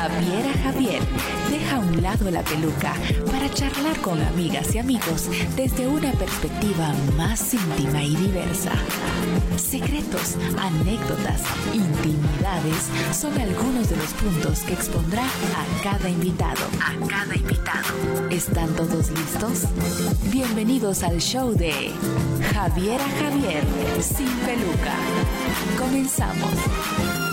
Javiera Javier deja a un lado la peluca para charlar con amigas y amigos desde una perspectiva más íntima y diversa. Secretos, anécdotas, intimidades son algunos de los puntos que expondrá a cada invitado. A cada invitado. ¿Están todos listos? Bienvenidos al show de Javiera Javier sin peluca. Comenzamos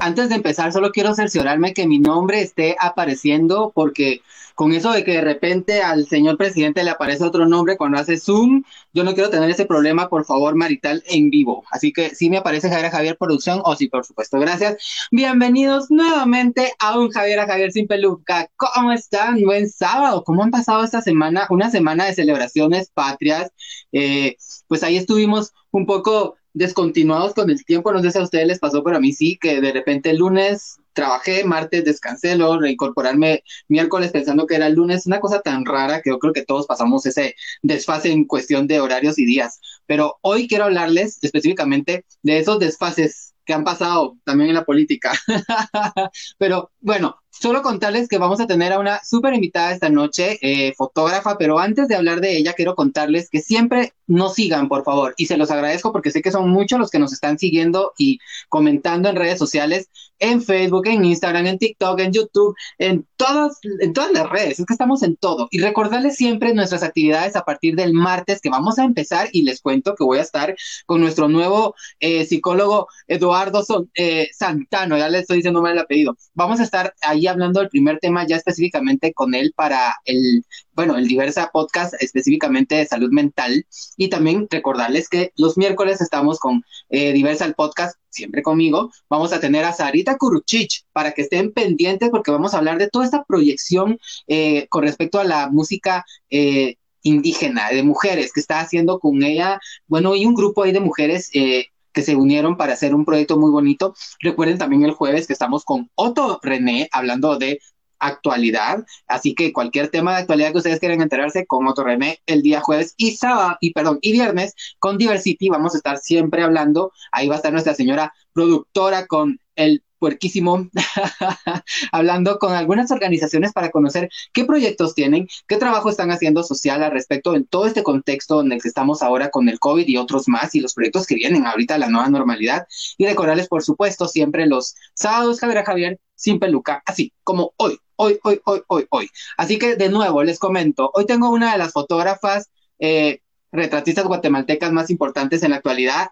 antes de empezar, solo quiero cerciorarme que mi nombre esté apareciendo porque con eso de que de repente al señor presidente le aparece otro nombre cuando hace Zoom, yo no quiero tener ese problema, por favor, marital en vivo. Así que si me aparece Javier Javier Producción, o sí, por supuesto, gracias. Bienvenidos nuevamente a un Javier a Javier sin peluca. ¿Cómo están? Buen sábado. ¿Cómo han pasado esta semana? Una semana de celebraciones patrias. Eh, pues ahí estuvimos un poco descontinuados con el tiempo, no sé si a ustedes les pasó, pero a mí sí, que de repente el lunes trabajé, martes descansé, luego reincorporarme miércoles pensando que era el lunes, una cosa tan rara que yo creo que todos pasamos ese desfase en cuestión de horarios y días. Pero hoy quiero hablarles específicamente de esos desfases que han pasado también en la política. pero bueno, Solo contarles que vamos a tener a una súper invitada esta noche, eh, fotógrafa, pero antes de hablar de ella, quiero contarles que siempre nos sigan, por favor, y se los agradezco porque sé que son muchos los que nos están siguiendo y comentando en redes sociales, en Facebook, en Instagram, en TikTok, en YouTube, en todas, en todas las redes, es que estamos en todo. Y recordarles siempre nuestras actividades a partir del martes que vamos a empezar y les cuento que voy a estar con nuestro nuevo eh, psicólogo Eduardo eh, Santano, ya le estoy diciendo mal el apellido. Vamos a estar ahí hablando del primer tema ya específicamente con él para el, bueno, el Diversa Podcast específicamente de salud mental. Y también recordarles que los miércoles estamos con eh, Diversa el Podcast, siempre conmigo. Vamos a tener a Sarita Kuruchich para que estén pendientes porque vamos a hablar de toda esta proyección eh, con respecto a la música. Eh, indígena, de mujeres, que está haciendo con ella, bueno, y un grupo ahí de mujeres eh, que se unieron para hacer un proyecto muy bonito. Recuerden también el jueves que estamos con Otto René hablando de actualidad, así que cualquier tema de actualidad que ustedes quieran enterarse con Otto René el día jueves y sábado y perdón y viernes con Diversity vamos a estar siempre hablando, ahí va a estar nuestra señora productora con el puerquísimo, hablando con algunas organizaciones para conocer qué proyectos tienen, qué trabajo están haciendo social al respecto en todo este contexto en el que estamos ahora con el COVID y otros más y los proyectos que vienen ahorita a la nueva normalidad. Y recordarles, por supuesto, siempre los sábados, Javier Javier, sin peluca, así como hoy, hoy, hoy, hoy, hoy, hoy. Así que de nuevo les comento, hoy tengo una de las fotógrafas eh, retratistas guatemaltecas más importantes en la actualidad.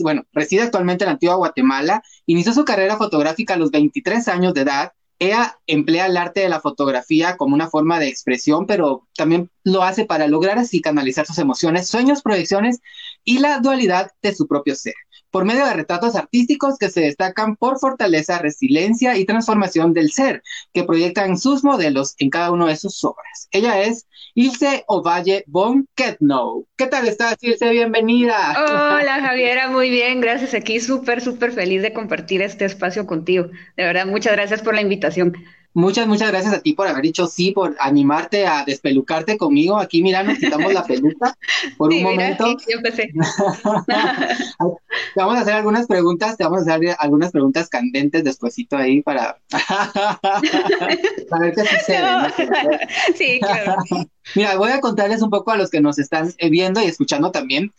bueno, reside actualmente en la antigua Guatemala. Inició su carrera fotográfica a los 23 años de edad. Ella emplea el arte de la fotografía como una forma de expresión, pero también lo hace para lograr así canalizar sus emociones, sueños, proyecciones y la dualidad de su propio ser por medio de retratos artísticos que se destacan por fortaleza, resiliencia y transformación del ser, que proyectan sus modelos en cada una de sus obras. Ella es Ilse Ovalle von Ketnow. ¿Qué tal estás, Ilse? Bienvenida. Hola, Javiera, muy bien, gracias. Aquí súper, súper feliz de compartir este espacio contigo. De verdad, muchas gracias por la invitación. Muchas, muchas gracias a ti por haber dicho sí, por animarte a despelucarte conmigo. Aquí, mira, nos quitamos la peluca por un momento. sí, yo empecé. te vamos a hacer algunas preguntas, te vamos a hacer algunas preguntas candentes despuesito ahí para, ver qué sucede. sí, claro. Mira, voy a contarles un poco a los que nos están viendo y escuchando también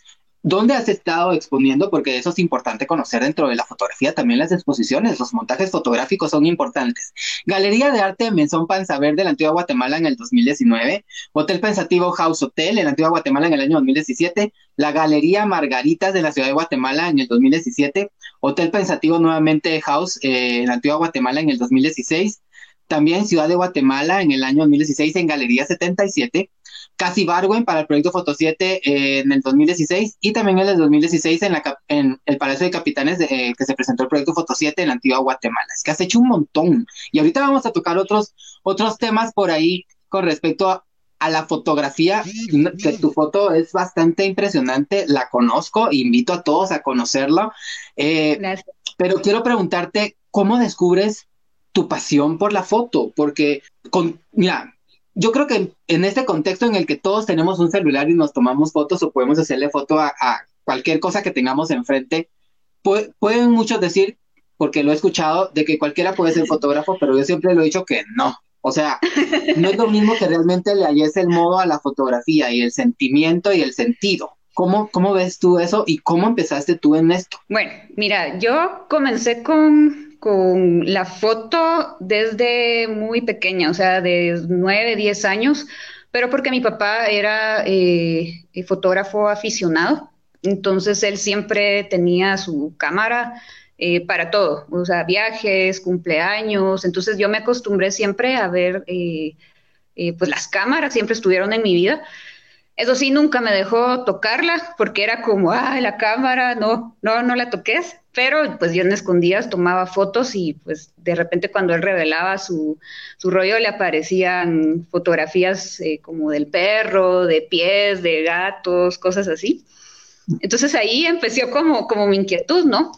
¿Dónde has estado exponiendo? Porque eso es importante conocer dentro de la fotografía, también las exposiciones, los montajes fotográficos son importantes. Galería de Arte Menzón Panzaver de la Antigua Guatemala en el 2019, Hotel Pensativo House Hotel en la Antigua Guatemala en el año 2017, la Galería Margaritas de la Ciudad de Guatemala en el 2017, Hotel Pensativo nuevamente House eh, en la Antigua Guatemala en el 2016, también Ciudad de Guatemala en el año 2016 en Galería 77, Casi Barwen para el proyecto Foto 7 eh, en el 2016 y también en el 2016 en, la, en el Palacio de Capitanes eh, que se presentó el proyecto Foto 7 en la antigua Guatemala. Es que has hecho un montón. Y ahorita vamos a tocar otros, otros temas por ahí con respecto a, la fotografía, que tu foto es bastante impresionante, la conozco, invito a todos a conocerla. Eh, pero quiero preguntarte, ¿cómo descubres tu pasión por la foto? Porque, con, mira, yo creo que en este contexto en el que todos tenemos un celular y nos tomamos fotos o podemos hacerle foto a, cualquier cosa que tengamos enfrente, pueden muchos decir porque lo he escuchado de que cualquiera puede ser fotógrafo, pero yo siempre lo he dicho que no. O sea, no es lo mismo que realmente le hayes el modo a la fotografía y el sentimiento y el sentido. ¿Cómo, ¿Cómo ves tú eso y cómo empezaste tú en esto? Bueno, mira, yo comencé con, con la foto desde muy pequeña, o sea, de 9, 10 años, pero porque mi papá era eh, fotógrafo aficionado, entonces él siempre tenía su cámara eh, para todo, o sea, viajes, cumpleaños, entonces yo me acostumbré siempre a ver, eh, pues las cámaras siempre estuvieron en mi vida. Eso sí, nunca me dejó tocarla porque era como, ah, la cámara, no, no, no la toques. Pero pues yo en escondidas tomaba fotos y pues de repente cuando él revelaba su, su rollo le aparecían fotografías eh, como del perro, de pies, de gatos, cosas así. Entonces ahí empezó como, como mi inquietud, ¿no?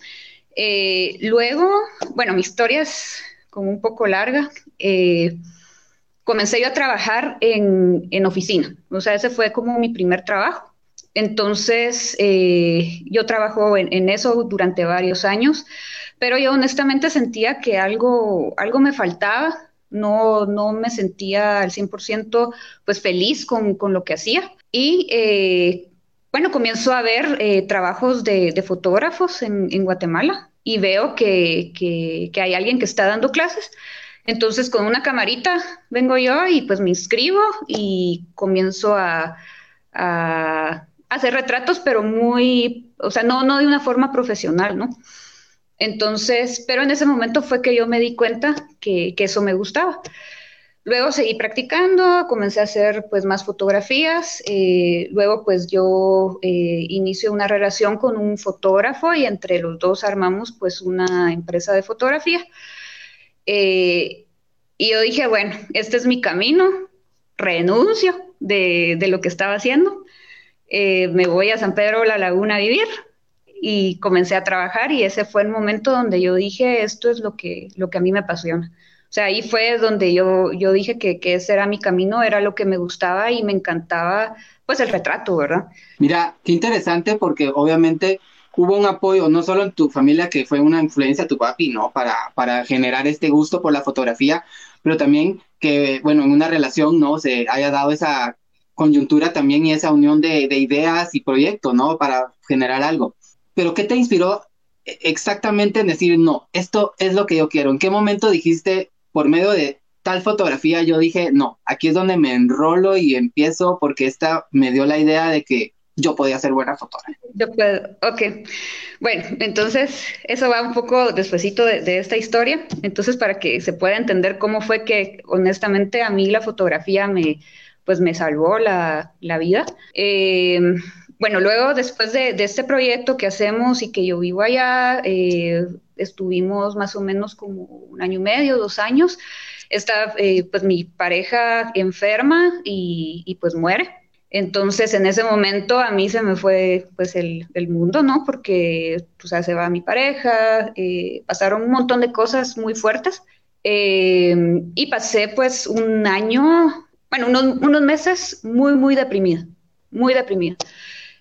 Eh, luego, bueno, mi historia es como un poco larga. Eh, comencé yo a trabajar en, en, oficina, o sea, ese fue como mi primer trabajo. Entonces, eh, yo trabajo en, en, eso durante varios años, pero yo honestamente sentía que algo, algo me faltaba, no, no me sentía al 100% pues feliz con, con, lo que hacía. Y eh, bueno, comienzo a ver eh, trabajos de, de fotógrafos en, en, Guatemala y veo que, que, que hay alguien que está dando clases. Entonces, con una camarita vengo yo y pues me inscribo y comienzo a, hacer retratos, pero muy, o sea, no, no de una forma profesional, ¿no? Entonces, pero en ese momento fue que yo me di cuenta que, que eso me gustaba. Luego seguí practicando, comencé a hacer pues más fotografías, eh, luego pues yo eh, inicio una relación con un fotógrafo y entre los dos armamos pues una empresa de fotografía. Eh, y yo dije, bueno, este es mi camino, renuncio de, de lo que estaba haciendo, eh, me voy a San Pedro La Laguna a vivir y comencé a trabajar y ese fue el momento donde yo dije, esto es lo que, lo que a mí me apasiona. O sea, ahí fue donde yo, yo dije que, que ese era mi camino, era lo que me gustaba y me encantaba, pues el retrato, ¿verdad? Mira, qué interesante porque obviamente hubo un apoyo, no solo en tu familia, que fue una influencia tu papi, ¿no? Para, para generar este gusto por la fotografía, pero también que, bueno, en una relación, ¿no? Se haya dado esa coyuntura también y esa unión de, de ideas y proyectos, ¿no? Para generar algo. Pero ¿qué te inspiró exactamente en decir, no, esto es lo que yo quiero? ¿En qué momento dijiste, por medio de tal fotografía, yo dije, no, aquí es donde me enrolo y empiezo porque esta me dio la idea de que yo podía ser buena fotógrafa. Yo puedo, ok. Bueno, entonces eso va un poco despuesito de, esta historia. Entonces, para que se pueda entender cómo fue que honestamente a mí la fotografía me, pues me salvó la, la vida. Eh, bueno, luego después de, de, este proyecto que hacemos y que yo vivo allá, eh, estuvimos más o menos como un año y medio, dos años. Está eh, pues mi pareja enferma y, y pues muere. Entonces, en ese momento a mí se me fue pues el, mundo, ¿no? Porque, pues, se va mi pareja, eh, pasaron un montón de cosas muy fuertes eh, y pasé pues un año, bueno, unos, unos, meses muy, muy deprimida, muy deprimida.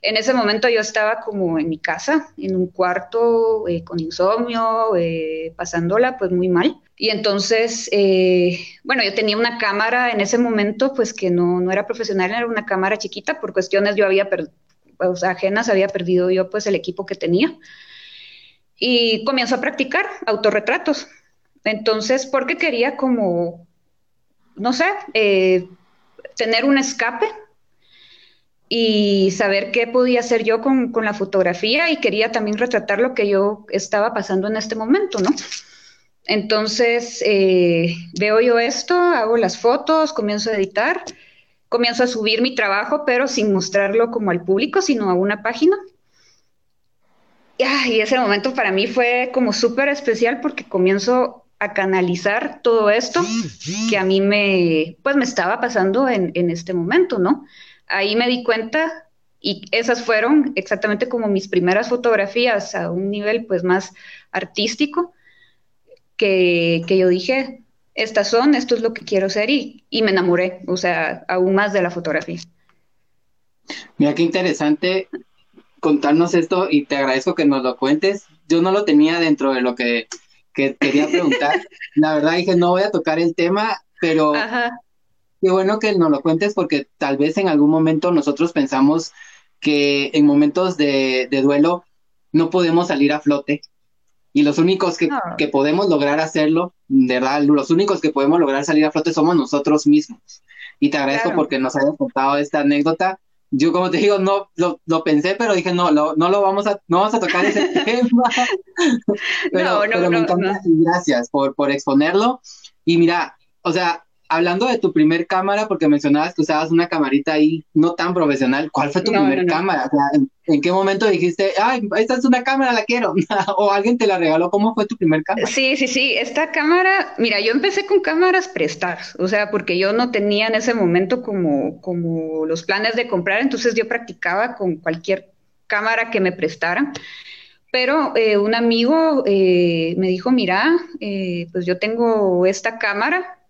En ese momento yo estaba como en mi casa, en un cuarto eh, con insomnio, eh, pasándola pues muy mal. Y entonces, eh, bueno, yo tenía una cámara en ese momento, pues que no, no era profesional, era una cámara chiquita, por cuestiones yo había, o sea, ajenas, había perdido yo pues el equipo que tenía. Y comienzo a practicar autorretratos. Entonces, porque quería como, no sé, eh, tener un escape y saber qué podía hacer yo con, con, la fotografía y quería también retratar lo que yo estaba pasando en este momento, ¿no? Entonces, eh, veo yo esto, hago las fotos, comienzo a editar, comienzo a subir mi trabajo, pero sin mostrarlo como al público, sino a una página. Y ese momento para mí fue como súper especial porque comienzo a canalizar todo esto que a mí me, pues me estaba pasando en, en este momento, ¿no? Ahí me di cuenta y esas fueron exactamente como mis primeras fotografías a un nivel pues más artístico que, que yo dije, estas son, esto es lo que quiero ser y, y, me enamoré, o sea, aún más de la fotografía. Mira qué interesante contarnos esto y te agradezco que nos lo cuentes. Yo no lo tenía dentro de lo que que quería preguntar. La verdad dije, no voy a tocar el tema, pero qué bueno que nos lo cuentes porque tal vez en algún momento nosotros pensamos que en momentos de, duelo no podemos salir a flote y los únicos que, que, podemos lograr hacerlo, de verdad, los únicos que podemos lograr salir a flote somos nosotros mismos. Y te agradezco porque nos hayas contado esta anécdota yo como te digo, no lo, pensé, pero dije, no, no lo vamos a, no vamos a tocar ese tema. pero, no, no, me encanta gracias por, por exponerlo. Y mira, o sea, hablando de tu primer cámara, porque mencionabas que usabas una camarita ahí no tan profesional, ¿cuál fue tu primer cámara? ¿en, qué momento dijiste, ay, esta es una cámara, la quiero? o alguien te la regaló, ¿cómo fue tu primer cámara? Sí, sí, sí, esta cámara, mira, yo empecé con cámaras prestadas, o sea, porque yo no tenía en ese momento como, como los planes de comprar, entonces yo practicaba con cualquier cámara que me prestaran. Pero eh, un amigo eh, me dijo, mira, eh, pues yo tengo esta cámara,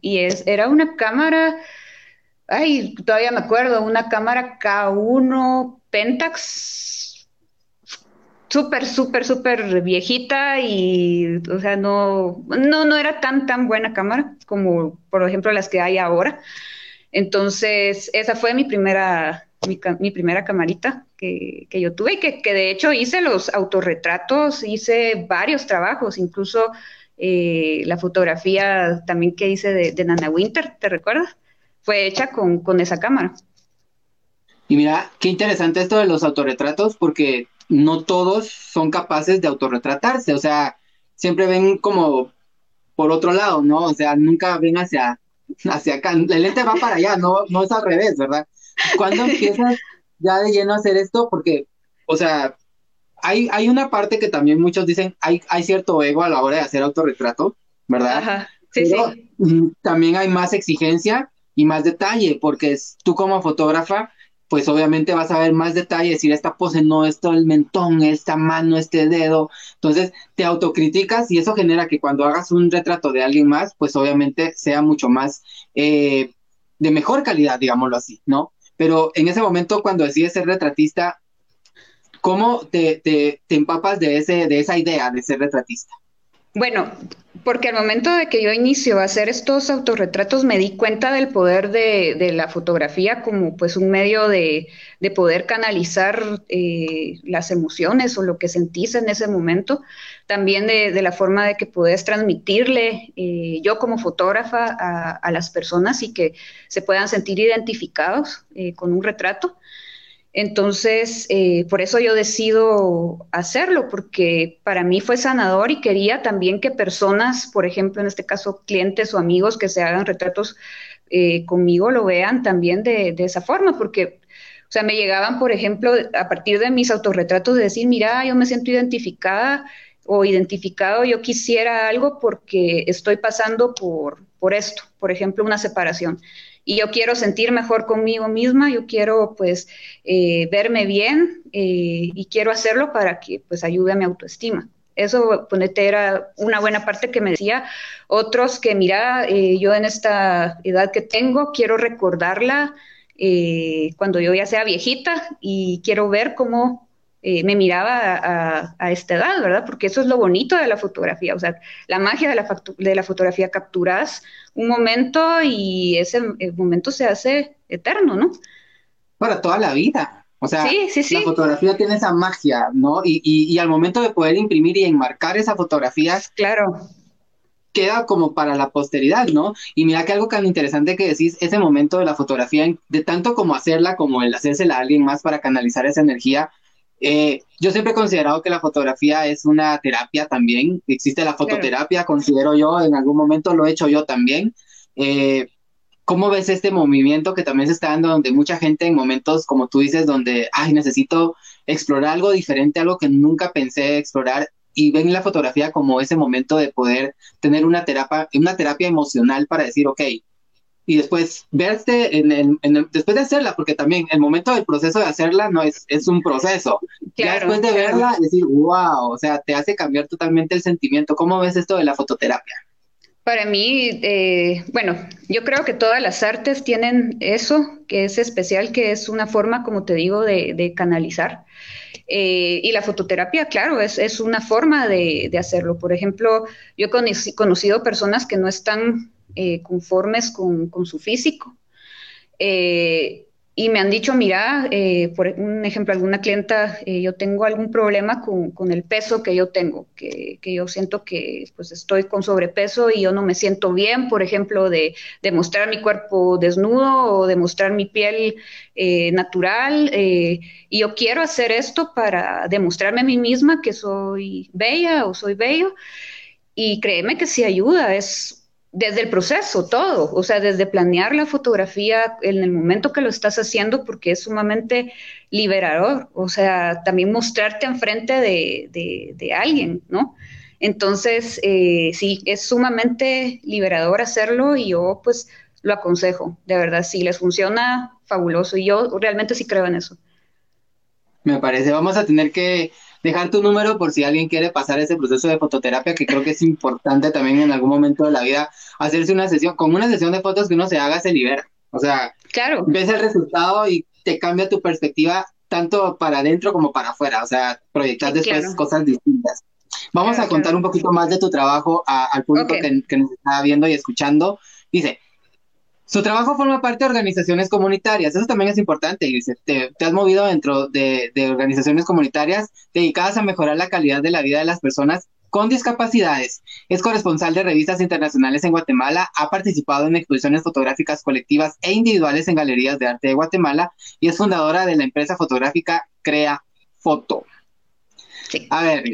Y es, era una cámara, ay, todavía me acuerdo, una cámara K1 Pentax, súper, súper, súper viejita y, o sea, no, no, no era tan, tan buena cámara como, por ejemplo, las que hay ahora. Entonces, esa fue mi primera, mi, primera camarita que, que, yo tuve y que, que de hecho hice los autorretratos, hice varios trabajos, incluso eh, la fotografía también que hice de, Nana Winter, ¿te recuerdas? Fue hecha con, esa cámara. Y mira, qué interesante esto de los autorretratos, porque no todos son capaces de autorretratarse, o sea, siempre ven como por otro lado, ¿no? O sea, nunca ven hacia, hacia acá. El lente va para allá, no, no es al revés, ¿verdad? ¿Cuándo empiezas ya de lleno a hacer esto? Porque, o sea, hay, hay una parte que también muchos dicen, hay, hay cierto ego a la hora de hacer autorretrato, ¿verdad? Ajá. Sí, sí. Mm, también hay más exigencia y más detalle, porque tú como fotógrafa, pues obviamente vas a ver más detalle, decir esta pose no, esto el mentón, esta mano, este dedo. Entonces te autocriticas y eso genera que cuando hagas un retrato de alguien más, pues obviamente sea mucho más eh, de mejor calidad, digámoslo así, ¿no? Pero en ese momento, cuando decides ser retratista, ¿Cómo te, empapas de, ese, de esa idea de ser retratista? Bueno, porque al momento de que yo inicio a hacer estos autorretratos me di cuenta del poder de, la fotografía como pues un medio de, poder canalizar eh, las emociones o lo que sentís en ese momento, también de, la forma de que puedes transmitirle eh, yo como fotógrafa a, las personas y que se puedan sentir identificados eh, con un retrato. Entonces, eh, por eso yo decido hacerlo, porque para mí fue sanador y quería también que personas, por ejemplo, en este caso clientes o amigos que se hagan retratos eh, conmigo, lo vean también de, esa forma, porque, o sea, me llegaban, por ejemplo, a partir de mis autorretratos de decir, mira, yo me siento identificada o identificado, yo quisiera algo porque estoy pasando por, por esto, por ejemplo, una separación y yo quiero sentir mejor conmigo misma, yo quiero pues eh, verme bien eh, y quiero hacerlo para que pues ayude a mi autoestima. Eso, ponete, era una buena parte que me decía. Otros que, mira, eh, yo en esta edad que tengo, quiero recordarla cuando yo ya sea viejita y quiero ver cómo eh, me miraba a, esta edad, ¿verdad? Porque eso es lo bonito de la fotografía, o sea, la magia de la, de la fotografía, capturas un momento y ese momento se hace eterno, ¿no? Para toda la vida. O sea, la fotografía tiene esa magia, ¿no? Y, y, al momento de poder imprimir y enmarcar esa fotografía, claro. queda como para la posteridad, ¿no? Y mira que algo tan interesante que decís, ese momento de la fotografía, de tanto como hacerla como el hacérsela a alguien más para canalizar esa energía, eh, yo siempre he considerado que la fotografía es una terapia también. Existe la fototerapia, considero yo, en algún momento lo he hecho yo también. Eh, ¿Cómo ves este movimiento que también se está dando donde mucha gente en momentos, como tú dices, donde, ay, necesito explorar algo diferente, algo que nunca pensé explorar, y ven la fotografía como ese momento de poder tener una terapia, una terapia emocional para decir, ok, y después verte en el, después de hacerla, porque también el momento del proceso de hacerla no es, es un proceso. ya después de verla, decir, wow, o sea, te hace cambiar totalmente el sentimiento. ¿Cómo ves esto de la fototerapia? Para mí, eh, bueno, yo creo que todas las artes tienen eso, que es especial, que es una forma, como te digo, de, de canalizar. Eh, y la fototerapia, claro, es, es una forma de, de, hacerlo. Por ejemplo, yo he conocido personas que no están eh, conformes con, con, su físico. Eh, y me han dicho, mira, eh, por un ejemplo, alguna clienta, yo tengo algún problema con, con, el peso que yo tengo, que, que, yo siento que pues estoy con sobrepeso y yo no me siento bien, por ejemplo, de, de mostrar mi cuerpo desnudo o de mostrar mi piel natural. Y yo quiero hacer esto para demostrarme a mí misma que soy bella o soy bello. Y créeme que sí ayuda, es desde el proceso, todo, o sea, desde planear la fotografía en el momento que lo estás haciendo, porque es sumamente liberador, o sea, también mostrarte enfrente de, de, alguien, ¿no? Entonces, eh, sí, es sumamente liberador hacerlo y yo pues lo aconsejo, de verdad, si les funciona, fabuloso, y yo realmente sí creo en eso. Me parece, vamos a tener que dejar tu número por si alguien quiere pasar ese proceso de fototerapia, que creo que es importante también en algún momento de la vida hacerse una sesión, con una sesión de fotos que uno se haga, se libera. O sea, claro. ves el resultado y te cambia tu perspectiva tanto para adentro como para afuera, o sea, proyectar sí, después claro. cosas distintas. Vamos claro, a contar claro. un poquito más de tu trabajo a, al público okay. que, que nos está viendo y escuchando. Dice, su trabajo forma parte de organizaciones comunitarias, eso también es importante, te, te has movido dentro de, de, organizaciones comunitarias dedicadas a mejorar la calidad de la vida de las personas con discapacidades. Es corresponsal de revistas internacionales en Guatemala, ha participado en exposiciones fotográficas colectivas e individuales en galerías de arte de Guatemala y es fundadora de la empresa fotográfica Crea Foto. Sí. A ver,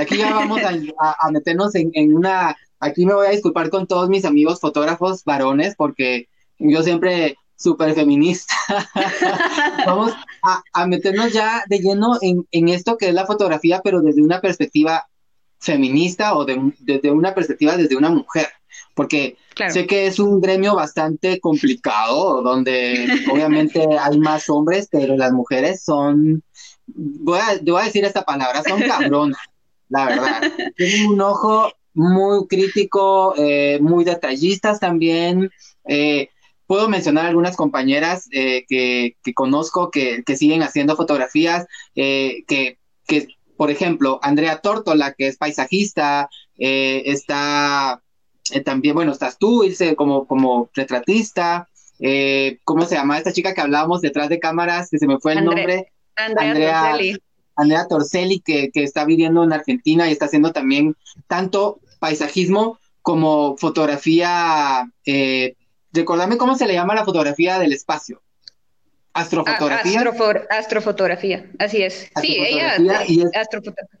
aquí ya vamos a, a, a meternos en, en una Aquí me voy a disculpar con todos mis amigos fotógrafos varones porque yo siempre súper feminista. Vamos a, a, meternos ya de lleno en, en, esto que es la fotografía, pero desde una perspectiva feminista o de, desde una perspectiva desde una mujer. Porque claro. sé que es un gremio bastante complicado, donde obviamente hay más hombres, pero las mujeres son, voy a, voy a decir esta palabra, son cabronas, la verdad. Tienen un ojo muy crítico, eh, muy detallistas también. Eh, puedo mencionar algunas compañeras eh, que, que, conozco que, que, siguen haciendo fotografías, eh, que, que, por ejemplo, Andrea Tórtola, que es paisajista, eh, está también, bueno, estás tú, Ilse, como, como retratista. ¿Cómo se llama esta chica que hablábamos detrás de cámaras? Que se me fue el André, nombre. Andrea, Andrea. Andrea Torcelli, que, que, está viviendo en Argentina y está haciendo también tanto paisajismo como fotografía, eh, recordame cómo se le llama la fotografía del espacio. Astrofotografía. Ah, astrofo astrofotografía, así es. Sí, ella y es, astrofotografía.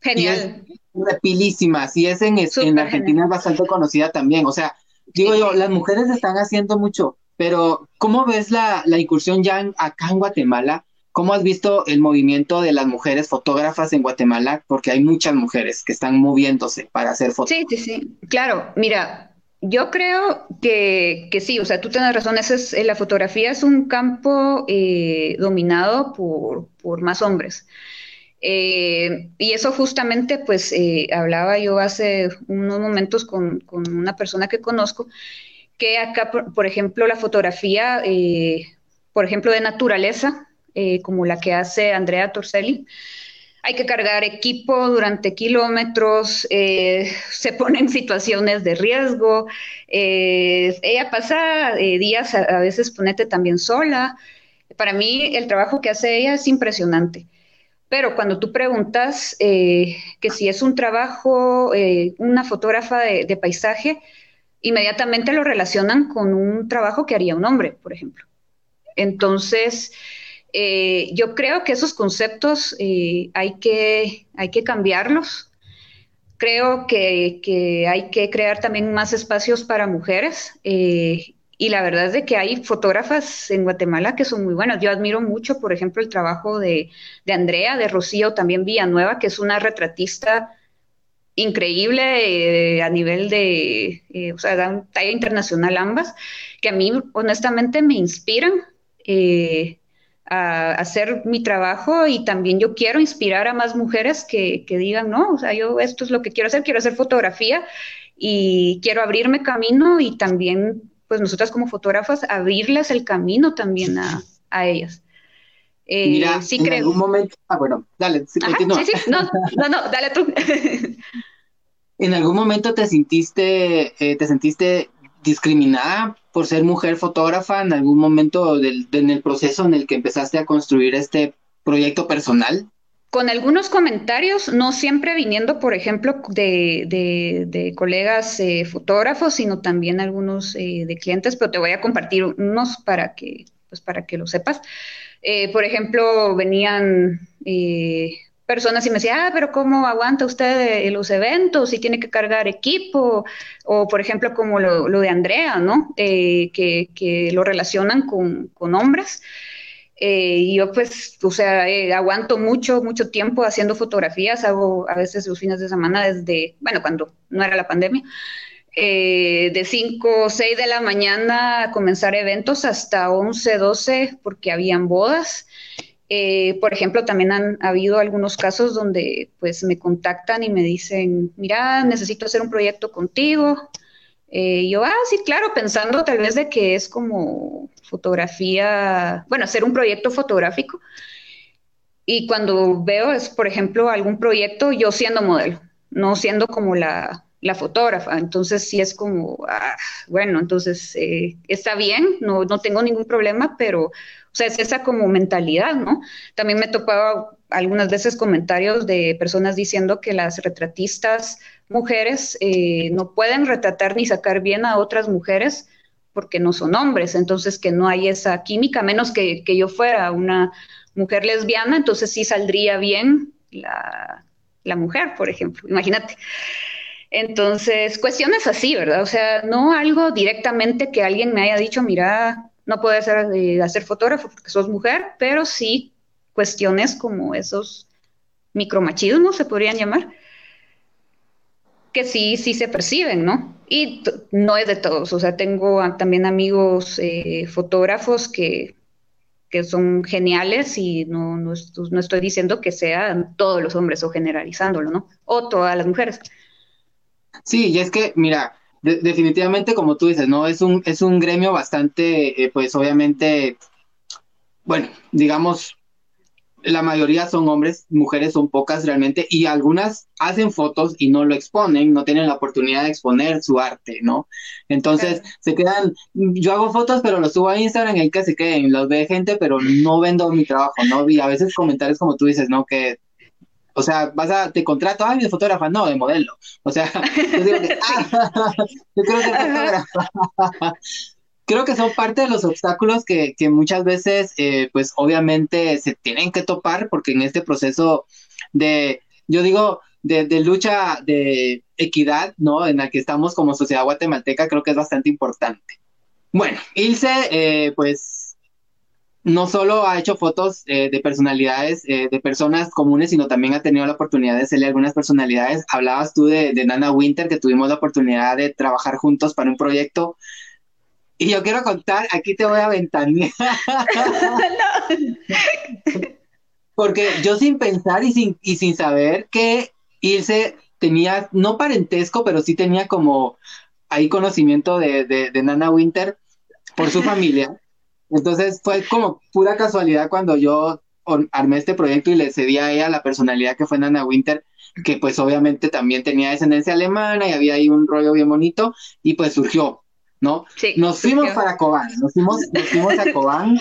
Genial. Y es pilísima, sí, es en, en Argentina genial. es bastante conocida también. O sea, digo sí, yo, las mujeres están haciendo mucho, pero ¿cómo ves la, la incursión ya en, acá en Guatemala? ¿Cómo has visto el movimiento de las mujeres fotógrafas en Guatemala? Porque hay muchas mujeres que están moviéndose para hacer fotos. Sí, sí, sí. Claro, mira, yo creo que, que sí, o sea, tú tienes razón, esa es, la fotografía es un campo eh, dominado por, por, más hombres. Eh, y eso justamente, pues, eh, hablaba yo hace unos momentos con, con, una persona que conozco, que acá, por, por ejemplo, la fotografía, eh, por ejemplo, de naturaleza, eh, como la que hace Andrea Torcelli. Hay que cargar equipo durante kilómetros, eh, se pone en situaciones de riesgo. Eh, ella pasa días, a, veces ponete también sola. Para mí el trabajo que hace ella es impresionante. Pero cuando tú preguntas que si es un trabajo, una fotógrafa de, de paisaje, inmediatamente lo relacionan con un trabajo que haría un hombre, por ejemplo. Entonces, eh, yo creo que esos conceptos eh, hay, que, hay que cambiarlos. Creo que, que, hay que crear también más espacios para mujeres. Eh, y la verdad es de que hay fotógrafas en Guatemala que son muy buenas. Yo admiro mucho, por ejemplo, el trabajo de, de Andrea, de Rocío, también Villanueva, que es una retratista increíble eh, a nivel de, eh, o sea, dan talla internacional ambas, que a mí honestamente me inspiran. Eh, a hacer mi trabajo y también yo quiero inspirar a más mujeres que, que, digan, no, o sea, yo esto es lo que quiero hacer, quiero hacer fotografía y quiero abrirme camino y también, pues nosotras como fotógrafas, abrirles el camino también a, a ellas. Eh, Mira, sí en algún momento, ah, bueno, dale, sí, continúa. Sí, sí, no, no, no, dale tú. ¿En algún momento te sentiste, eh, te sentiste discriminada por ser mujer fotógrafa en algún momento del, en el proceso en el que empezaste a construir este proyecto personal? Con algunos comentarios, no siempre viniendo, por ejemplo, de, de, colegas eh, fotógrafos, sino también algunos eh, de clientes, pero te voy a compartir unos para que, pues para que lo sepas. Eh, por ejemplo, venían personas y me decían, ah, pero ¿cómo aguanta usted los eventos y tiene que cargar equipo? O, por ejemplo, como lo, lo de Andrea, ¿no? que, que, lo relacionan con, con hombres. Eh, yo pues, o sea, eh, aguanto mucho, mucho tiempo haciendo fotografías, hago a veces los fines de semana desde, bueno, cuando no era la pandemia, eh, de 5 o 6 de la mañana a comenzar eventos hasta 11, 12 porque habían bodas. Por ejemplo, también han habido algunos casos donde pues me contactan y me dicen, mira, necesito hacer un proyecto contigo, eh, yo, ah, sí, claro, pensando tal vez de que es como fotografía, bueno, hacer un proyecto fotográfico. Y cuando veo es, por ejemplo, algún proyecto, yo siendo modelo, no siendo como la, la fotógrafa. Entonces sí es como, ah, bueno, entonces eh, está bien, no, no tengo ningún problema, pero, o sea, es esa como mentalidad, ¿no? También me topaba algunas veces comentarios de personas diciendo que las retratistas mujeres eh, no pueden retratar ni sacar bien a otras mujeres porque no son hombres, entonces que no hay esa química, menos que, yo fuera una mujer lesbiana, entonces sí saldría bien la, la mujer, por ejemplo, imagínate. Entonces, cuestiones así, ¿verdad? O sea, no algo directamente que alguien me haya dicho, mira, no puedes hacer, eh, hacer fotógrafo porque sos mujer, pero sí cuestiones como esos micromachismos, se podrían llamar, que sí, sí se perciben, ¿no? Y no es de todos, o sea, tengo también amigos eh, fotógrafos que, que, son geniales y no, no, estoy diciendo que sean todos los hombres o generalizándolo, ¿no? O todas las mujeres. Sí, y es que, mira, definitivamente como tú dices, ¿no? Es un, es un gremio bastante, eh, pues obviamente, bueno, digamos, la mayoría son hombres, mujeres son pocas realmente, y algunas hacen fotos y no lo exponen, no tienen la oportunidad de exponer su arte, ¿no? Entonces se quedan, yo hago fotos, pero los subo a Instagram y que se queden, los ve gente, pero no vendo mi trabajo, ¿no? Y a veces comentarios como tú dices, ¿no? Que o sea, vas a, te contrato, ay, de fotógrafa, no, de modelo. O sea, yo digo que, ah, yo creo que fotógrafa creo que son parte de los obstáculos que, muchas veces, eh, pues obviamente se tienen que topar, porque en este proceso de, yo digo, de, lucha de equidad, ¿no? En la que estamos como sociedad guatemalteca, creo que es bastante importante. Bueno, Ilse, eh, pues no solo ha hecho fotos eh, de personalidades, de personas comunes, sino también ha tenido la oportunidad de hacerle algunas personalidades. Hablabas tú de, de Nana Winter, que tuvimos la oportunidad de trabajar juntos para un proyecto y yo quiero contar, aquí te voy a ventanear. Porque yo sin pensar y sin, y sin saber que Ilse tenía, no parentesco, pero sí tenía como ahí conocimiento de, de, Nana Winter por su familia. Entonces fue como pura casualidad cuando yo armé este proyecto y le cedí a ella la personalidad que fue Nana Winter, que pues obviamente también tenía descendencia alemana y había ahí un rollo bien bonito y pues surgió. ¿no? Sí, nos fuimos para Cobán, nos fuimos, nos fuimos a Cobán.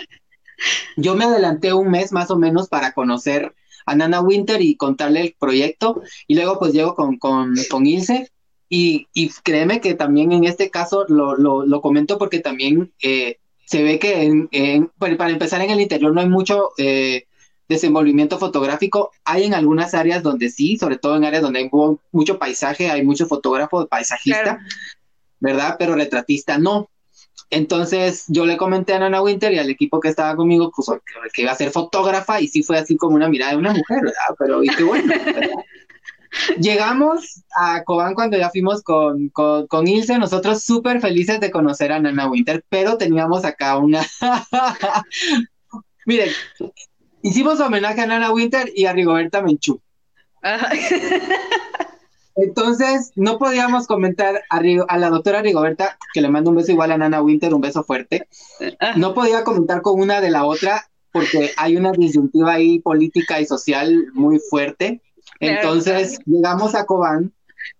Yo me adelanté un mes más o menos para conocer a Nana Winter y contarle el proyecto, y luego pues llego con, con, con Ilse, y, y, créeme que también en este caso lo, lo, lo comento porque también eh, se ve que en, en, para empezar en el interior no hay mucho eh, desenvolvimiento fotográfico, hay en algunas áreas donde sí, sobre todo en áreas donde hay mucho paisaje, hay mucho fotógrafo, paisajista, ¿verdad? Pero retratista no. Entonces yo le comenté a Nana Winter y al equipo que estaba conmigo pues, que iba a ser fotógrafa y sí fue así como una mirada de una mujer, ¿verdad? Pero y qué bueno. Llegamos a Cobán cuando ya fuimos con, con, Ilse, nosotros súper felices de conocer a Nana Winter, pero teníamos acá una... Miren, hicimos homenaje a Nana Winter y a Rigoberta Menchú. Entonces, no podíamos comentar a, la doctora Rigoberta, que le mando un beso igual a Nana Winter, un beso fuerte. No podía comentar con una de la otra porque hay una disyuntiva ahí política y social muy fuerte. Entonces llegamos a Cobán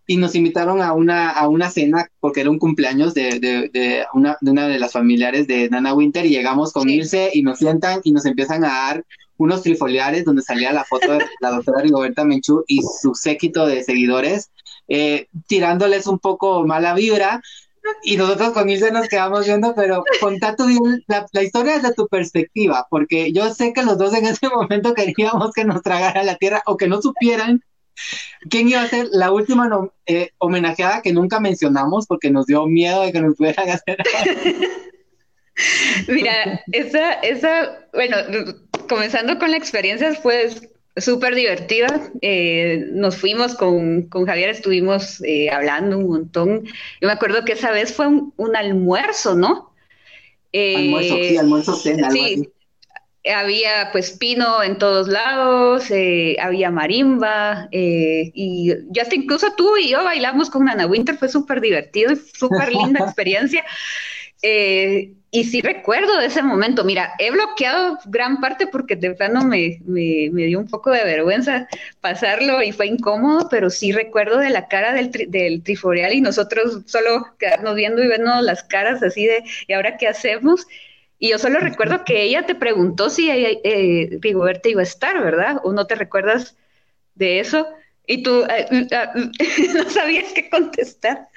y nos invitaron a una, a una cena porque era un cumpleaños de, de, una, de una de las familiares de Nana Winter y llegamos con Ilse y nos sientan y nos empiezan a dar unos trifoliares donde salía la foto de la doctora Rigoberta Menchú y su séquito de seguidores, eh, tirándoles un poco mala vibra. Y nosotros con Ilse nos quedamos viendo, pero contá tu, la, la historia desde tu perspectiva, porque yo sé que los dos en ese momento queríamos que nos tragara la tierra o que no supieran quién iba a ser la última eh, homenajeada que nunca mencionamos porque nos dio miedo de que nos pudieran hacer. Mira, esa, esa, bueno, comenzando con la experiencia fue súper divertida. Eh, nos fuimos con, Javier, estuvimos eh, hablando un montón. Yo me acuerdo que esa vez fue un, almuerzo, ¿no? almuerzo, sí, almuerzo cena. Sí, había pues pino en todos lados, eh, había marimba, y ya hasta incluso tú y yo bailamos con Nana Winter, fue súper divertido y súper linda experiencia. Eh, y sí recuerdo de ese momento, mira, he bloqueado gran parte porque de plano me, me, dio un poco de vergüenza pasarlo y fue incómodo, pero sí recuerdo de la cara del, del triforial y nosotros solo quedarnos viendo y vernos las caras así de, ¿y ahora qué hacemos? Y yo solo recuerdo que ella te preguntó si eh, Rigoberta iba a estar, ¿verdad? ¿O no te recuerdas de eso? Y tú eh, no sabías qué contestar.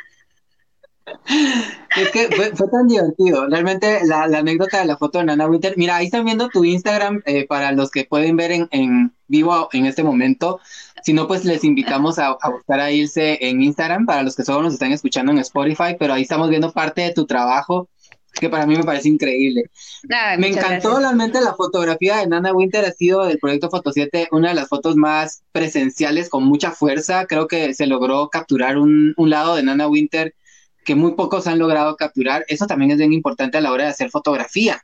Es que fue, tan divertido. Realmente la, anécdota de la foto de Nana Winter. Mira, ahí están viendo tu Instagram eh, para los que pueden ver en, vivo en este momento. Si no, pues les invitamos a, buscar a irse en Instagram para los que solo nos están escuchando en Spotify, pero ahí estamos viendo parte de tu trabajo que para mí me parece increíble. me encantó realmente la fotografía de Nana Winter, ha sido del proyecto Foto 7 una de las fotos más presenciales con mucha fuerza. Creo que se logró capturar un, un lado de Nana Winter que muy pocos han logrado capturar. Eso también es bien importante a la hora de hacer fotografía.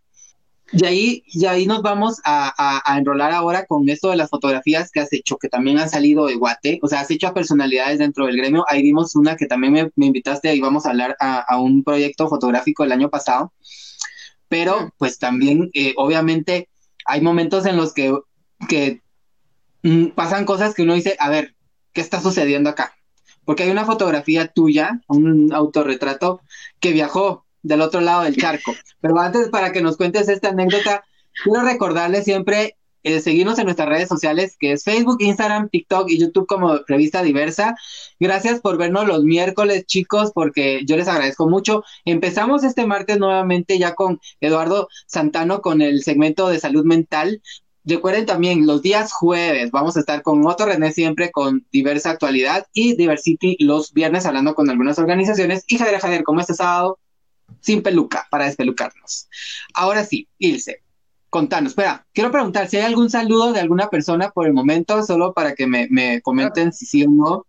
Y ahí, y ahí nos vamos a, a, enrolar ahora con esto de las fotografías que has hecho, que también han salido de Guate, o sea, has hecho a personalidades dentro del gremio. Ahí vimos una que también me, me invitaste, y vamos a hablar a, un proyecto fotográfico el año pasado. Pero, pues también, eh, obviamente, hay momentos en los que, que mm, pasan cosas que uno dice, a ver, ¿qué está sucediendo acá? Porque hay una fotografía tuya, un autorretrato, que viajó del otro lado del charco. Pero antes, para que nos cuentes esta anécdota, quiero recordarle siempre eh, seguirnos en nuestras redes sociales, que es Facebook, Instagram, TikTok y YouTube como Revista Diversa. Gracias por vernos los miércoles, chicos, porque yo les agradezco mucho. Empezamos este martes nuevamente ya con Eduardo Santano con el segmento de salud mental, Recuerden también, los días jueves vamos a estar con Otto René siempre con diversa actualidad y Diversity los viernes hablando con algunas organizaciones. Y Javier Javier, como este sábado, sin peluca, para despelucarnos. Ahora sí, Ilse, contanos. Espera, quiero preguntar si hay algún saludo de alguna persona por el momento, solo para que me, comenten si sí o no,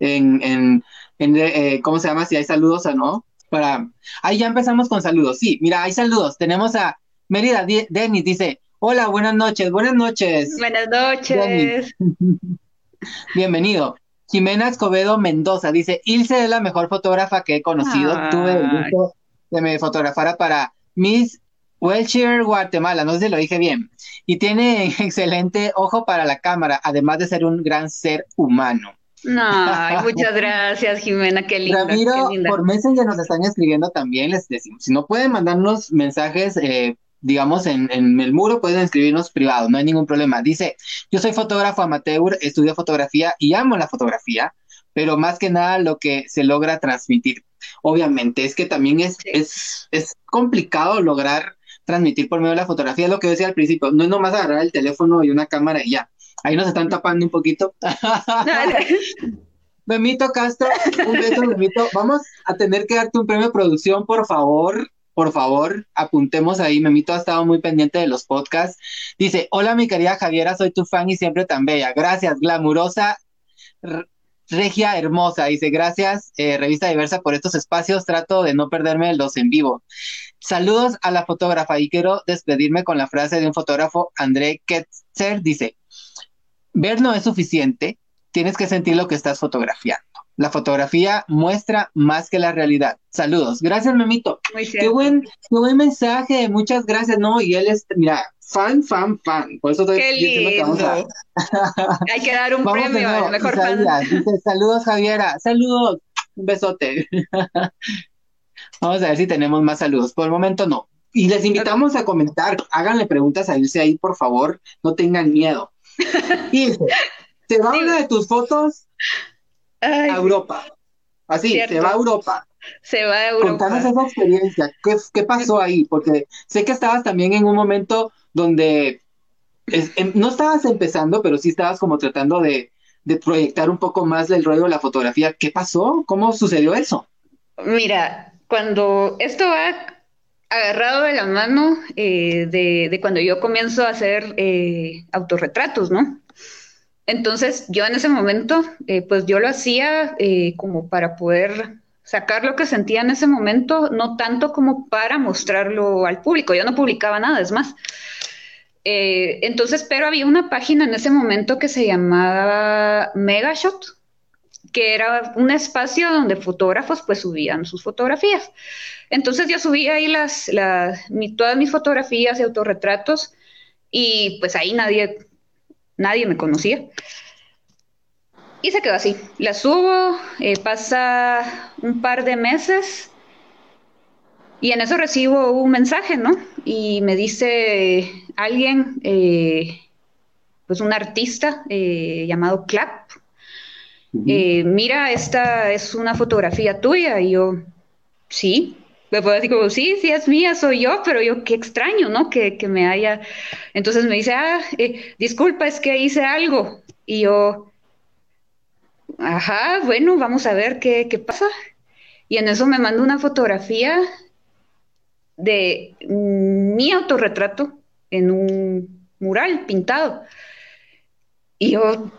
en, en, eh, ¿cómo se llama? Si hay saludos o no. Para... Ahí ya empezamos con saludos. Sí, mira, hay saludos. Tenemos a Mérida Denis, dice, Hola, buenas noches, buenas noches. Buenas noches. Bienvenido. Jimena Escobedo Mendoza dice, Ilse es la mejor fotógrafa que he conocido. Tuve el gusto de me fotografara para Miss Welshire Guatemala, no sé si lo dije bien. Y tiene excelente ojo para la cámara, además de ser un gran ser humano. Ay, muchas gracias, Jimena, qué linda. Ramiro, qué linda. por Messenger nos están escribiendo también, les decimos, si no pueden mandarnos mensajes eh, digamos, en, el muro pueden escribirnos privado, no hay ningún problema. Dice, yo soy fotógrafo amateur, estudio fotografía y amo la fotografía, pero más que nada lo que se logra transmitir. Obviamente, es que también es, es, es complicado lograr transmitir por medio de la fotografía, es lo que decía al principio, no es nomás agarrar el teléfono y una cámara y ya. Ahí nos están tapando un poquito. Memito Castro, un beso, Memito. Vamos a tener que darte un premio de producción, por favor por favor, apuntemos ahí. Memito ha estado muy pendiente de los podcasts. Dice, hola mi querida Javiera, soy tu fan y siempre tan bella. Gracias, glamurosa, regia, hermosa. Dice, gracias, eh, Revista Diversa, por estos espacios. Trato de no perderme los en vivo. Saludos a la fotógrafa y quiero despedirme con la frase de un fotógrafo, André Ketzer. Dice, ver no es suficiente, tienes que sentir lo que estás fotografiando. La fotografía muestra más que la realidad. Saludos. Gracias, Memito. qué buen, qué buen mensaje. Muchas gracias. No, y él es, mira, fan, fan, fan. Por eso estoy Qué diciendo que vamos a... Hay que dar un Vamos premio a nuevo, la mejor Isaías, fan. dice, saludos Javiera, saludos, un besote. Vamos a ver si tenemos más saludos. Por el momento no. Y les invitamos a comentar, háganle preguntas a Ilse ahí, por favor, no tengan miedo. Ilse, ¿te va Sí. una de tus fotos Ay, a Europa? Así, Cierto. se va a Europa. se va a Europa. Contanos esa experiencia, ¿qué, qué pasó ahí? Porque sé que estabas también en un momento donde es- em, no estabas empezando, pero sí estabas como tratando de, de proyectar un poco más el rollo de la fotografía. ¿Qué pasó? ¿Cómo sucedió eso? Mira, cuando esto va agarrado de la mano eh, de, de cuando yo comienzo a hacer eh, autorretratos, ¿no? Entonces yo en ese momento, eh, pues yo lo hacía eh, como para poder sacar lo que sentía en ese momento, no tanto como para mostrarlo al público. Yo no publicaba nada, es más. Eh, entonces, pero había una página en ese momento que se llamaba Megashot, que era un espacio donde fotógrafos pues subían sus fotografías. Entonces yo subía ahí las, las todas mis fotografías y autorretratos y pues ahí nadie, nadie me conocía. Y se quedó así. La subo, eh, pasa un par de meses y en eso recibo un mensaje, ¿no? Y me dice alguien, eh, pues un artista eh, llamado Clap, mira, esta es una fotografía tuya. Y yo, sí. Me puedo decir como, sí, sí es mía, soy yo, pero yo qué extraño, ¿no? Que, que me haya... Entonces me dice, ah, eh, disculpa, es que hice algo. Y yo, ajá, bueno, vamos a ver qué, qué pasa. Y en eso me manda una fotografía de mi autorretrato en un mural pintado. Y yo,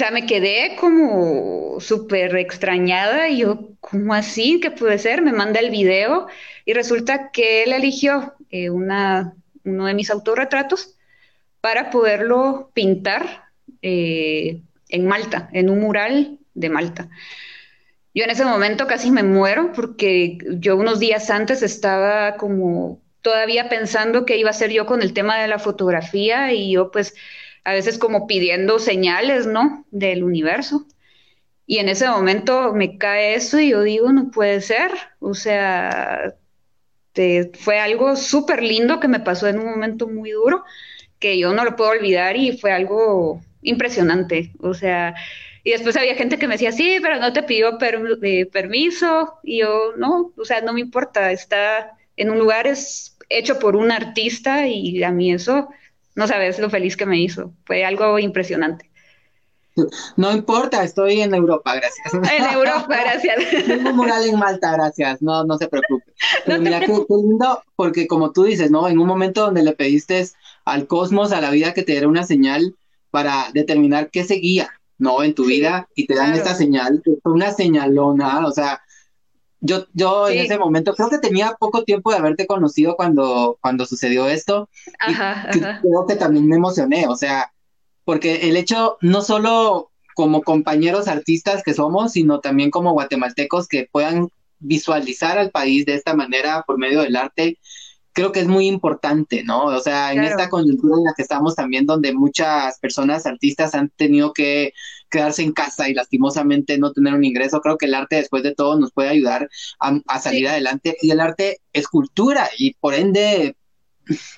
sea, me quedé como súper extrañada y yo, ¿cómo así? ¿Qué puede ser? Me manda el video y resulta que él eligió eh, una, uno de mis autorretratos para poderlo pintar eh, en Malta, en un mural de Malta. Yo en ese momento casi me muero porque yo unos días antes estaba como todavía pensando qué iba a hacer yo con el tema de la fotografía y yo pues a veces como pidiendo señales, ¿no? Del universo. Y en ese momento me cae eso y yo digo, no puede ser. O sea, te- fue algo súper lindo que me pasó en un momento muy duro, que yo no lo puedo olvidar y fue algo impresionante. O sea, y después había gente que me decía, sí, pero no te pidió eh, permiso. Y yo, no, o sea, no me importa, está en un lugar es hecho por un artista y a mí eso, no sabes lo feliz que me hizo. Fue algo impresionante. No importa, estoy en Europa, gracias. En Europa, gracias. Tengo mural en Malta, gracias. No, no se preocupe. Pero No mira qué, qué lindo, porque como tú dices, ¿no? En un momento donde le pediste al cosmos, a la vida, que te diera una señal para determinar qué seguía, ¿no? En tu Sí, vida, y te dan claro. esta señal, una señalona, o sea, yo, yo en ese momento, creo que tenía poco tiempo de haberte conocido cuando, cuando sucedió esto, y Ajá, ajá. creo que también me emocioné, o sea, porque el hecho, no solo como compañeros artistas que somos, sino también como guatemaltecos que puedan visualizar al país de esta manera por medio del arte, creo que es muy importante, ¿no? O sea, en esta coyuntura en la que estamos también, donde muchas personas artistas han tenido que quedarse en casa y lastimosamente no tener un ingreso, creo que el arte después de todo nos puede ayudar a, a salir Sí. adelante y el arte es cultura y por ende,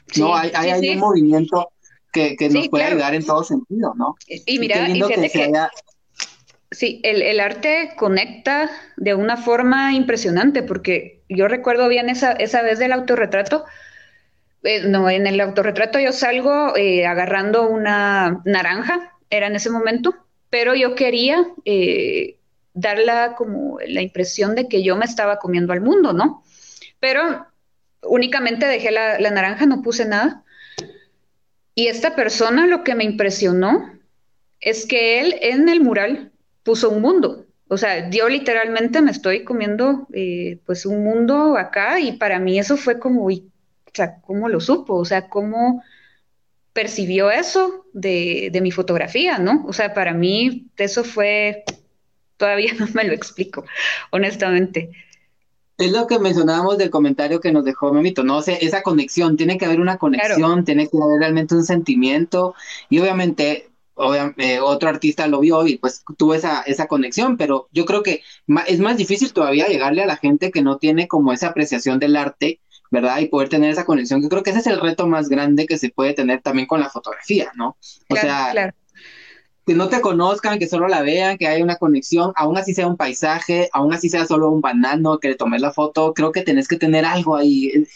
Sí, no, hay, hay, sí, hay sí. un movimiento que, que nos puede claro. ayudar en todo sentido, ¿no? Y mira, y que que haya, sí, el, el arte conecta de una forma impresionante, porque yo recuerdo bien esa, esa vez del autorretrato. eh, no, en el autorretrato yo salgo eh, agarrando una naranja, era en ese momento, pero yo quería eh, como la impresión de que yo me estaba comiendo al mundo, ¿no? Pero únicamente dejé la, naranja, no puse nada. Y esta persona lo que me impresionó es que él en el mural puso un mundo. O sea, yo literalmente me estoy comiendo eh, pues un mundo acá y para mí eso fue como, o sea, ¿cómo lo supo? O sea, ¿cómo percibió eso de, de mi fotografía, ¿no? O sea, para mí eso fue, todavía no me lo explico, honestamente. Es lo que mencionábamos del comentario que nos dejó Memito, ¿no? sé, esa conexión, tiene que haber una conexión, tiene que haber realmente un sentimiento y obviamente, obviamente otro artista lo vio y pues tuvo esa, esa conexión, pero yo creo que es más difícil todavía llegarle a la gente que no tiene como esa apreciación del arte, ¿verdad? Y poder tener esa conexión. Yo creo que ese es el reto más grande que se puede tener también con la fotografía, ¿no? O sea, que no te conozcan, que solo la vean, que haya una conexión, aún así sea un paisaje, aún así sea solo un banano, que le tomes la foto, creo que tenés que tener algo ahí.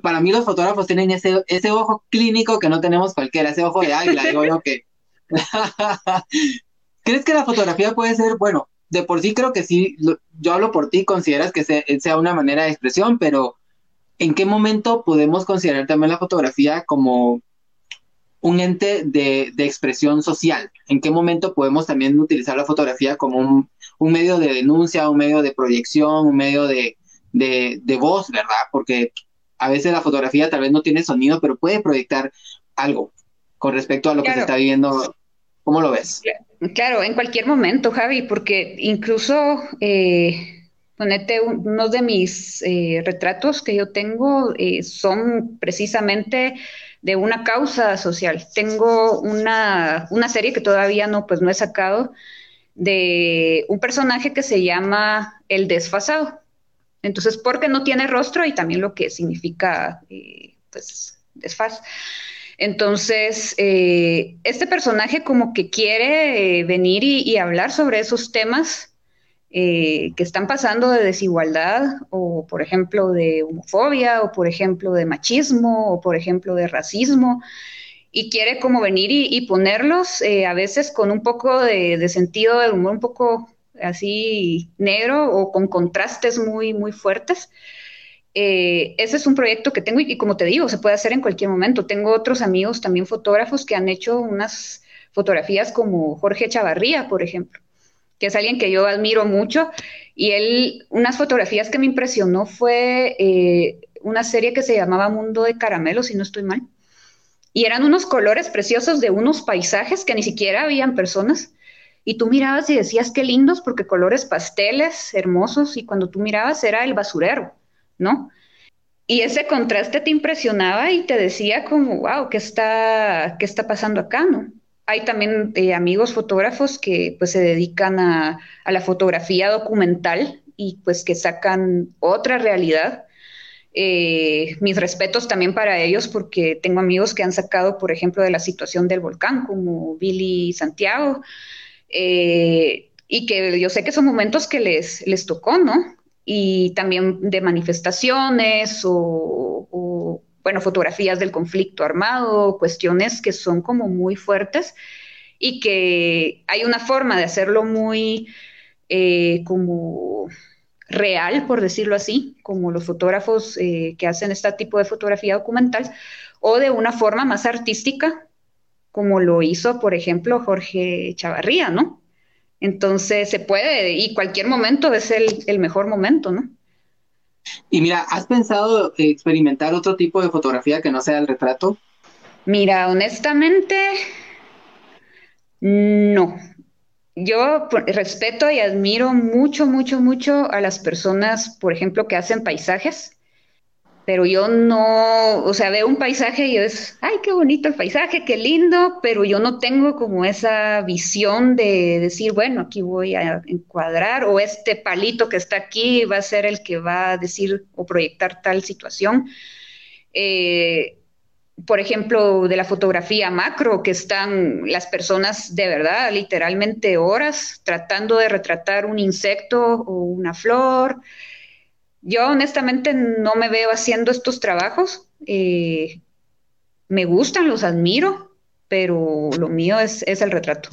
Para mí los fotógrafos tienen ese, ese ojo clínico que no tenemos cualquiera, ese ojo de águila, digo yo que... ¿Crees que la fotografía puede ser, bueno, de por sí creo que sí, yo hablo por ti, consideras que sea una manera de expresión, pero ¿en qué momento podemos considerar también la fotografía como un ente de, expresión social. ¿En qué momento podemos también utilizar la fotografía como un, medio de denuncia, un medio de proyección, un medio de, voz, ¿verdad? Porque a veces la fotografía tal vez no tiene sonido, pero puede proyectar algo con respecto a lo que se está viviendo. ¿Cómo lo ves? Claro, en cualquier momento, Javi, porque incluso, eh, ponete, uno de mis eh, retratos que yo tengo eh, son precisamente de una causa social. Tengo una, serie que todavía no, pues no he sacado de un personaje que se llama El Desfasado. Entonces, porque no tiene rostro y también lo que significa, eh, pues, desfaz. Entonces, este personaje como que quiere venir y, hablar sobre esos temas eh, que están pasando de desigualdad o, por ejemplo, de homofobia o, por ejemplo, de machismo o, por ejemplo, de racismo y quiere como venir y, ponerlos eh, a veces con un poco de, sentido del humor un poco así negro o con contrastes muy, muy fuertes. Eh, ese es un proyecto que tengo y, como te digo, se puede hacer en cualquier momento. Tengo otros amigos también fotógrafos que han hecho unas fotografías como Jorge Chavarría, por ejemplo, que es alguien que yo admiro mucho. Y él, unas fotografías que me impresionó fue eh, una serie que se llamaba Mundo de Caramelo, si no estoy mal. Y eran unos colores preciosos de unos paisajes que ni siquiera habían personas. Y tú mirabas y decías qué lindos porque colores pasteles, hermosos. Y cuando tú mirabas era el basurero, ¿no? Y ese contraste te impresionaba y te decía como, wow, ¿qué está, qué está pasando acá, no? Hay también eh, amigos fotógrafos que pues se dedican a, la fotografía documental y pues que sacan otra realidad. Eh, mis respetos también para ellos porque tengo amigos que han sacado, por ejemplo, de la situación del volcán, como Billy Santiago, eh, y que yo sé que son momentos que les, les tocó, ¿no? Y también de manifestaciones o bueno, fotografías del conflicto armado, cuestiones que son como muy fuertes y que hay una forma de hacerlo muy eh, como real, por decirlo así, como los fotógrafos eh, que hacen este tipo de fotografía documental, o de una forma más artística, como lo hizo, por ejemplo, Jorge Chavarría, ¿no? Entonces se puede, y cualquier momento es el, el mejor momento, ¿no? Y mira, ¿has pensado experimentar otro tipo de fotografía que no sea el retrato? Mira, honestamente, no. Yo respeto y admiro mucho, mucho, mucho a las personas, por ejemplo, que hacen paisajes pero yo no, o sea, veo un paisaje y es, ay, qué bonito el paisaje, qué lindo, pero yo no tengo como esa visión de decir, bueno, aquí voy a encuadrar o este palito que está aquí va a ser el que va a decir o proyectar tal situación. Eh, por ejemplo, de la fotografía macro, que están las personas de verdad, literalmente horas, tratando de retratar un insecto o una flor, yo honestamente no me veo haciendo estos trabajos. Eh, me gustan, los admiro, pero lo mío es, el retrato.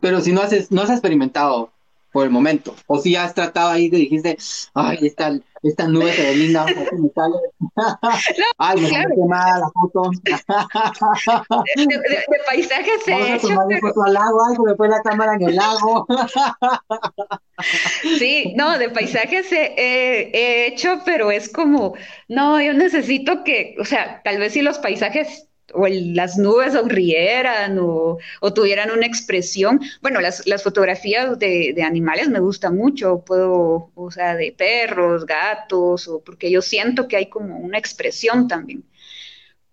Pero si no no has experimentado por el momento, o si has tratado ahí, te dijiste, ay, esta, esta nube se ve linda, ay, me claro. quemada la foto. de, de, paisajes he hecho. Pero... foto al lago, me fue la cámara en el lago. Sí, no, de paisajes he, hecho, pero es como, no, yo necesito que, o sea, tal vez si los paisajes o las nubes sonrieran o, tuvieran una expresión. Bueno, las, fotografías de, animales me gustan mucho, puedo, o sea, de perros, gatos, o porque yo siento que hay como una expresión también.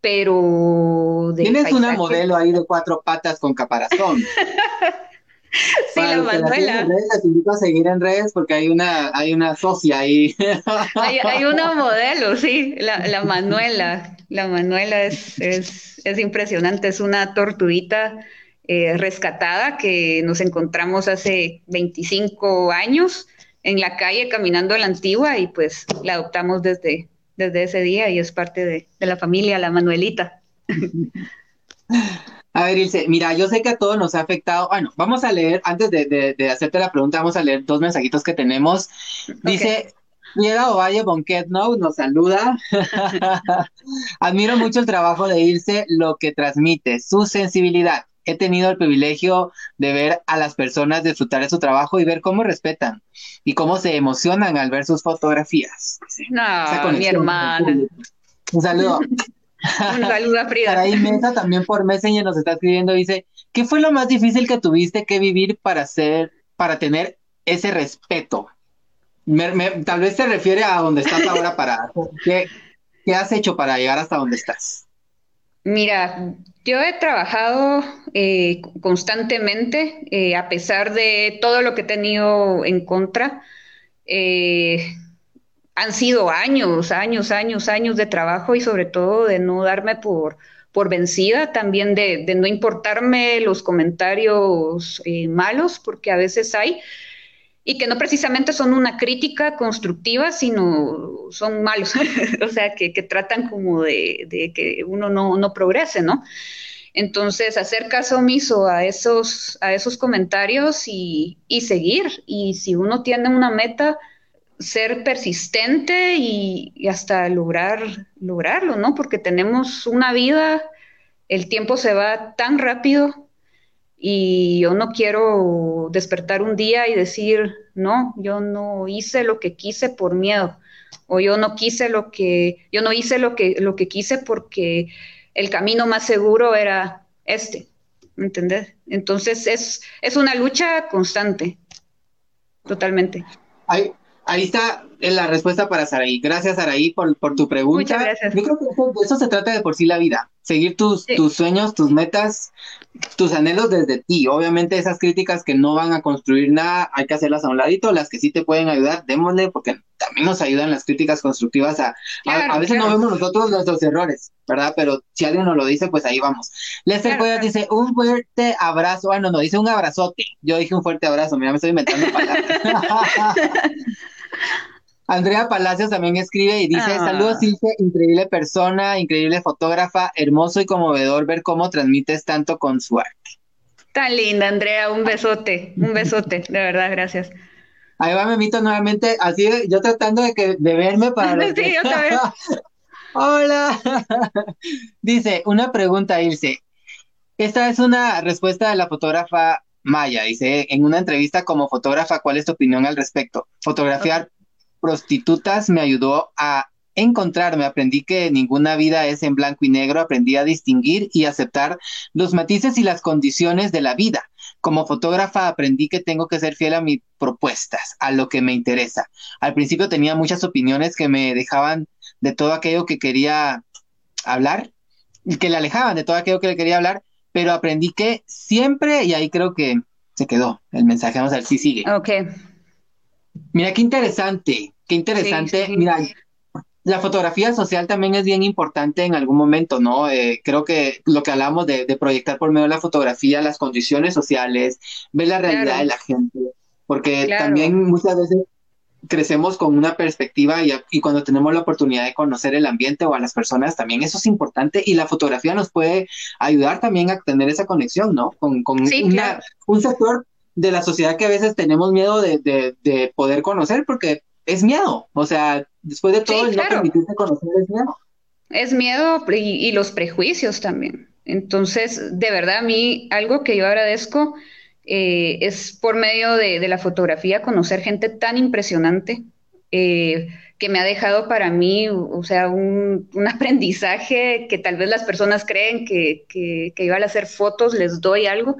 Pero de Tienes una modelo ahí de cuatro patas con caparazón. Sí, la Manuela. Les invito a seguir en redes porque hay una, hay una socia ahí. Hay, una modelo, sí, la, Manuela. La Manuela es, es, impresionante, es una tortuguita eh, rescatada que nos encontramos hace 25 años en la calle caminando a la antigua y pues la adoptamos desde, desde ese día y es parte de, de la familia, la Manuelita. A ver, Ilse, mira, yo sé que a todos nos ha afectado. Bueno, vamos a leer, antes de, hacerte la pregunta, vamos a leer dos mensajitos que tenemos. Dice, Piedra Ovalle Bonquetno nos saluda. Admiro mucho el trabajo de Ilse, lo que transmite, su sensibilidad. He tenido el privilegio de ver a las personas disfrutar de su trabajo y ver cómo respetan y cómo se emocionan al ver sus fotografías. No, mi hermana. Un saludo. Un saludo a Frida. Ahí Mesa también por Messenger nos está escribiendo, dice, ¿qué fue lo más difícil que tuviste que vivir para hacer, para tener ese respeto? tal vez se refiere a donde estás ahora para, ¿qué, ¿qué has hecho para llegar hasta donde estás? Mira, yo he trabajado eh, constantemente, eh, a pesar de todo lo que he tenido en contra. Eh, han sido años, años, años, años de trabajo y sobre todo de no darme por, por vencida, también de, no importarme los comentarios eh, malos, porque a veces hay, y que no precisamente son una crítica constructiva, sino son malos, o sea, que, tratan como de, que uno no, no, progrese, ¿no? Entonces, hacer caso omiso a esos, a esos comentarios y, y seguir. Y si uno tiene una meta, ser persistente y, hasta lograr lograrlo, ¿no? Porque tenemos una vida, el tiempo se va tan rápido y yo no quiero despertar un día y decir, no, yo no hice lo que quise por miedo o yo no quise lo que yo no hice lo que lo que quise porque el camino más seguro era este, ¿me ¿entendés? Entonces es es una lucha constante. Totalmente. Ahí está la respuesta para Saraí. Gracias, Saraí, por, por tu pregunta. Muchas gracias. Yo creo que eso, se trata de por sí la vida. Seguir tus, tus sueños, tus metas, tus anhelos desde ti. Obviamente esas críticas que no van a construir nada, hay que hacerlas a un ladito. Las que sí te pueden ayudar, démosle, porque también nos ayudan las críticas constructivas a... a, veces no vemos nosotros nuestros errores, ¿verdad? Pero si alguien nos lo dice, pues ahí vamos. Lester claro, dice, un fuerte abrazo. Bueno, no, dice un abrazote. Yo dije un fuerte abrazo, mira, me estoy inventando palabras. Andrea Palacios también escribe y dice, ah. saludos Silvia, increíble persona, increíble fotógrafa, hermoso y conmovedor ver cómo transmites tanto con su arte. Tan linda, Andrea, un besote, un besote, de verdad, gracias. Ahí va Memito nuevamente, así yo tratando de, que, de verme para... sí, otra vez. Hola. dice, una pregunta, Irse. Esta es una respuesta de la fotógrafa Maya. Dice, en una entrevista como fotógrafa, ¿cuál es tu opinión al respecto? Fotografiar prostitutas me ayudó a encontrarme, aprendí que ninguna vida es en blanco y negro, aprendí a distinguir y aceptar los matices y las condiciones de la vida. Como fotógrafa aprendí que tengo que ser fiel a mis propuestas, a lo que me interesa. Al principio tenía muchas opiniones que me dejaban de todo aquello que quería hablar, que le alejaban de todo aquello que le quería hablar, pero aprendí que siempre, y ahí creo que se quedó el mensaje, vamos a ver si sigue. Ok. Mira, qué interesante, qué interesante. Mira, la fotografía social también es bien importante en algún momento, ¿no? Eh, creo que lo que hablamos de, proyectar por medio de la fotografía las condiciones sociales, ver la realidad de la gente, porque también muchas veces crecemos con una perspectiva y, cuando tenemos la oportunidad de conocer el ambiente o a las personas, también eso es importante y la fotografía nos puede ayudar también a tener esa conexión, ¿no? Con, un sector de la sociedad que a veces tenemos miedo de, poder conocer porque es miedo, o sea, después de todo, el no permitirte conocer es miedo. Es miedo y, y los prejuicios también. Entonces, de verdad, a mí algo que yo agradezco eh, es por medio de, la fotografía conocer gente tan impresionante, eh, que me ha dejado para mí, o sea, un, aprendizaje que tal vez las personas creen que, que, que yo al hacer fotos les doy algo,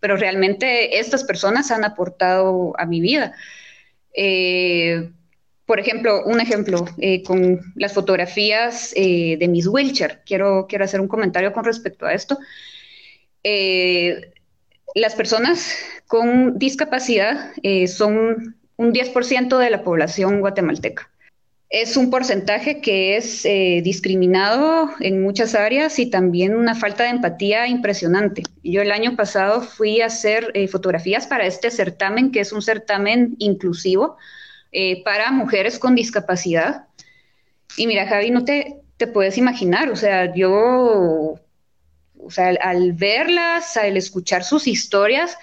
pero realmente estas personas han aportado a mi vida. Eh, por ejemplo, un ejemplo, eh, con las fotografías eh, de Miss Wilcher, quiero, quiero hacer un comentario con respecto a esto. Las personas con discapacidad son un 10% de la población guatemalteca. Es un porcentaje que es eh, discriminado en muchas áreas y también una falta de empatía impresionante. Yo el año pasado fui a hacer eh, fotografías para este certamen, que es un certamen inclusivo eh, para mujeres con discapacidad. Y mira, Javi, no te, te puedes imaginar, o sea, yo, o sea, al verlas, al escuchar sus historias,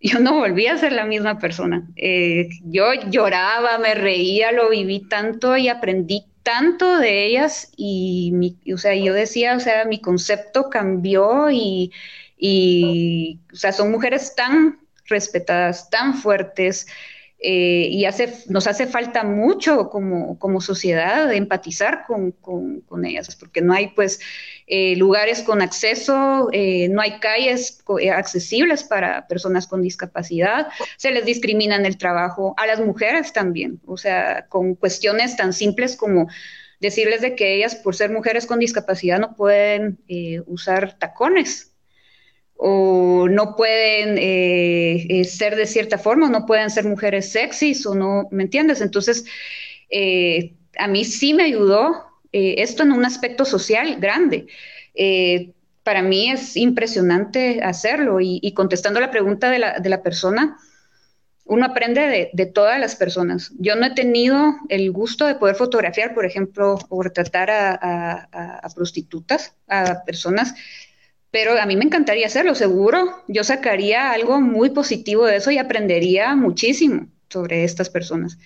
yo no volví a ser la misma persona. Eh, yo lloraba, me reía, lo viví tanto y aprendí tanto de ellas y, o sea, yo decía, o sea, mi concepto cambió y, o sea, son mujeres tan respetadas, tan fuertes, eh, y hace, nos hace falta mucho como, como sociedad empatizar con, con, ellas, porque no hay pues eh, lugares con acceso, eh, no hay calles accesibles para personas con discapacidad, se les discrimina en el trabajo, a las mujeres también, o sea, con cuestiones tan simples como decirles de que ellas por ser mujeres con discapacidad no pueden usar tacones, o no pueden eh, eh, ser de cierta forma, no pueden ser mujeres sexys, o no, ¿me entiendes? Entonces, eh, a mí sí me ayudó esto en un aspecto social grande. para mí es impresionante hacerlo y, contestando la pregunta de la, de la persona, uno aprende de, todas las personas. Yo no he tenido el gusto de poder fotografiar, por ejemplo, o retratar a prostitutas, a personas pero a mí me encantaría hacerlo, seguro. Yo sacaría algo muy positivo de eso y aprendería muchísimo sobre estas personas.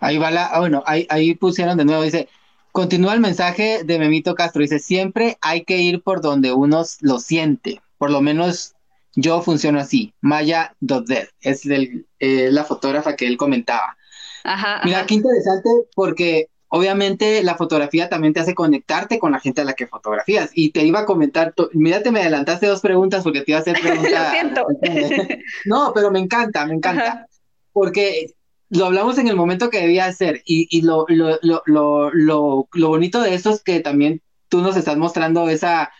Ahí va la, ah, bueno, ahí, ahí pusieron de nuevo, dice, continúa el mensaje de Memito Castro, dice, siempre hay que ir por donde uno lo siente, por lo menos yo funciono así, Maya Dodder, es la fotógrafa que él comentaba. Ajá, Mira, qué interesante porque obviamente la fotografía también te hace conectarte con la gente a la que fotografías. Y te iba a comentar, mira, te me adelantaste dos preguntas porque te iba a hacer preguntas. no, pero me encanta, me encanta. Porque lo hablamos en el momento que debía ser. Y, y lo, lo, lo, lo, bonito de esto es que también tú nos estás mostrando esa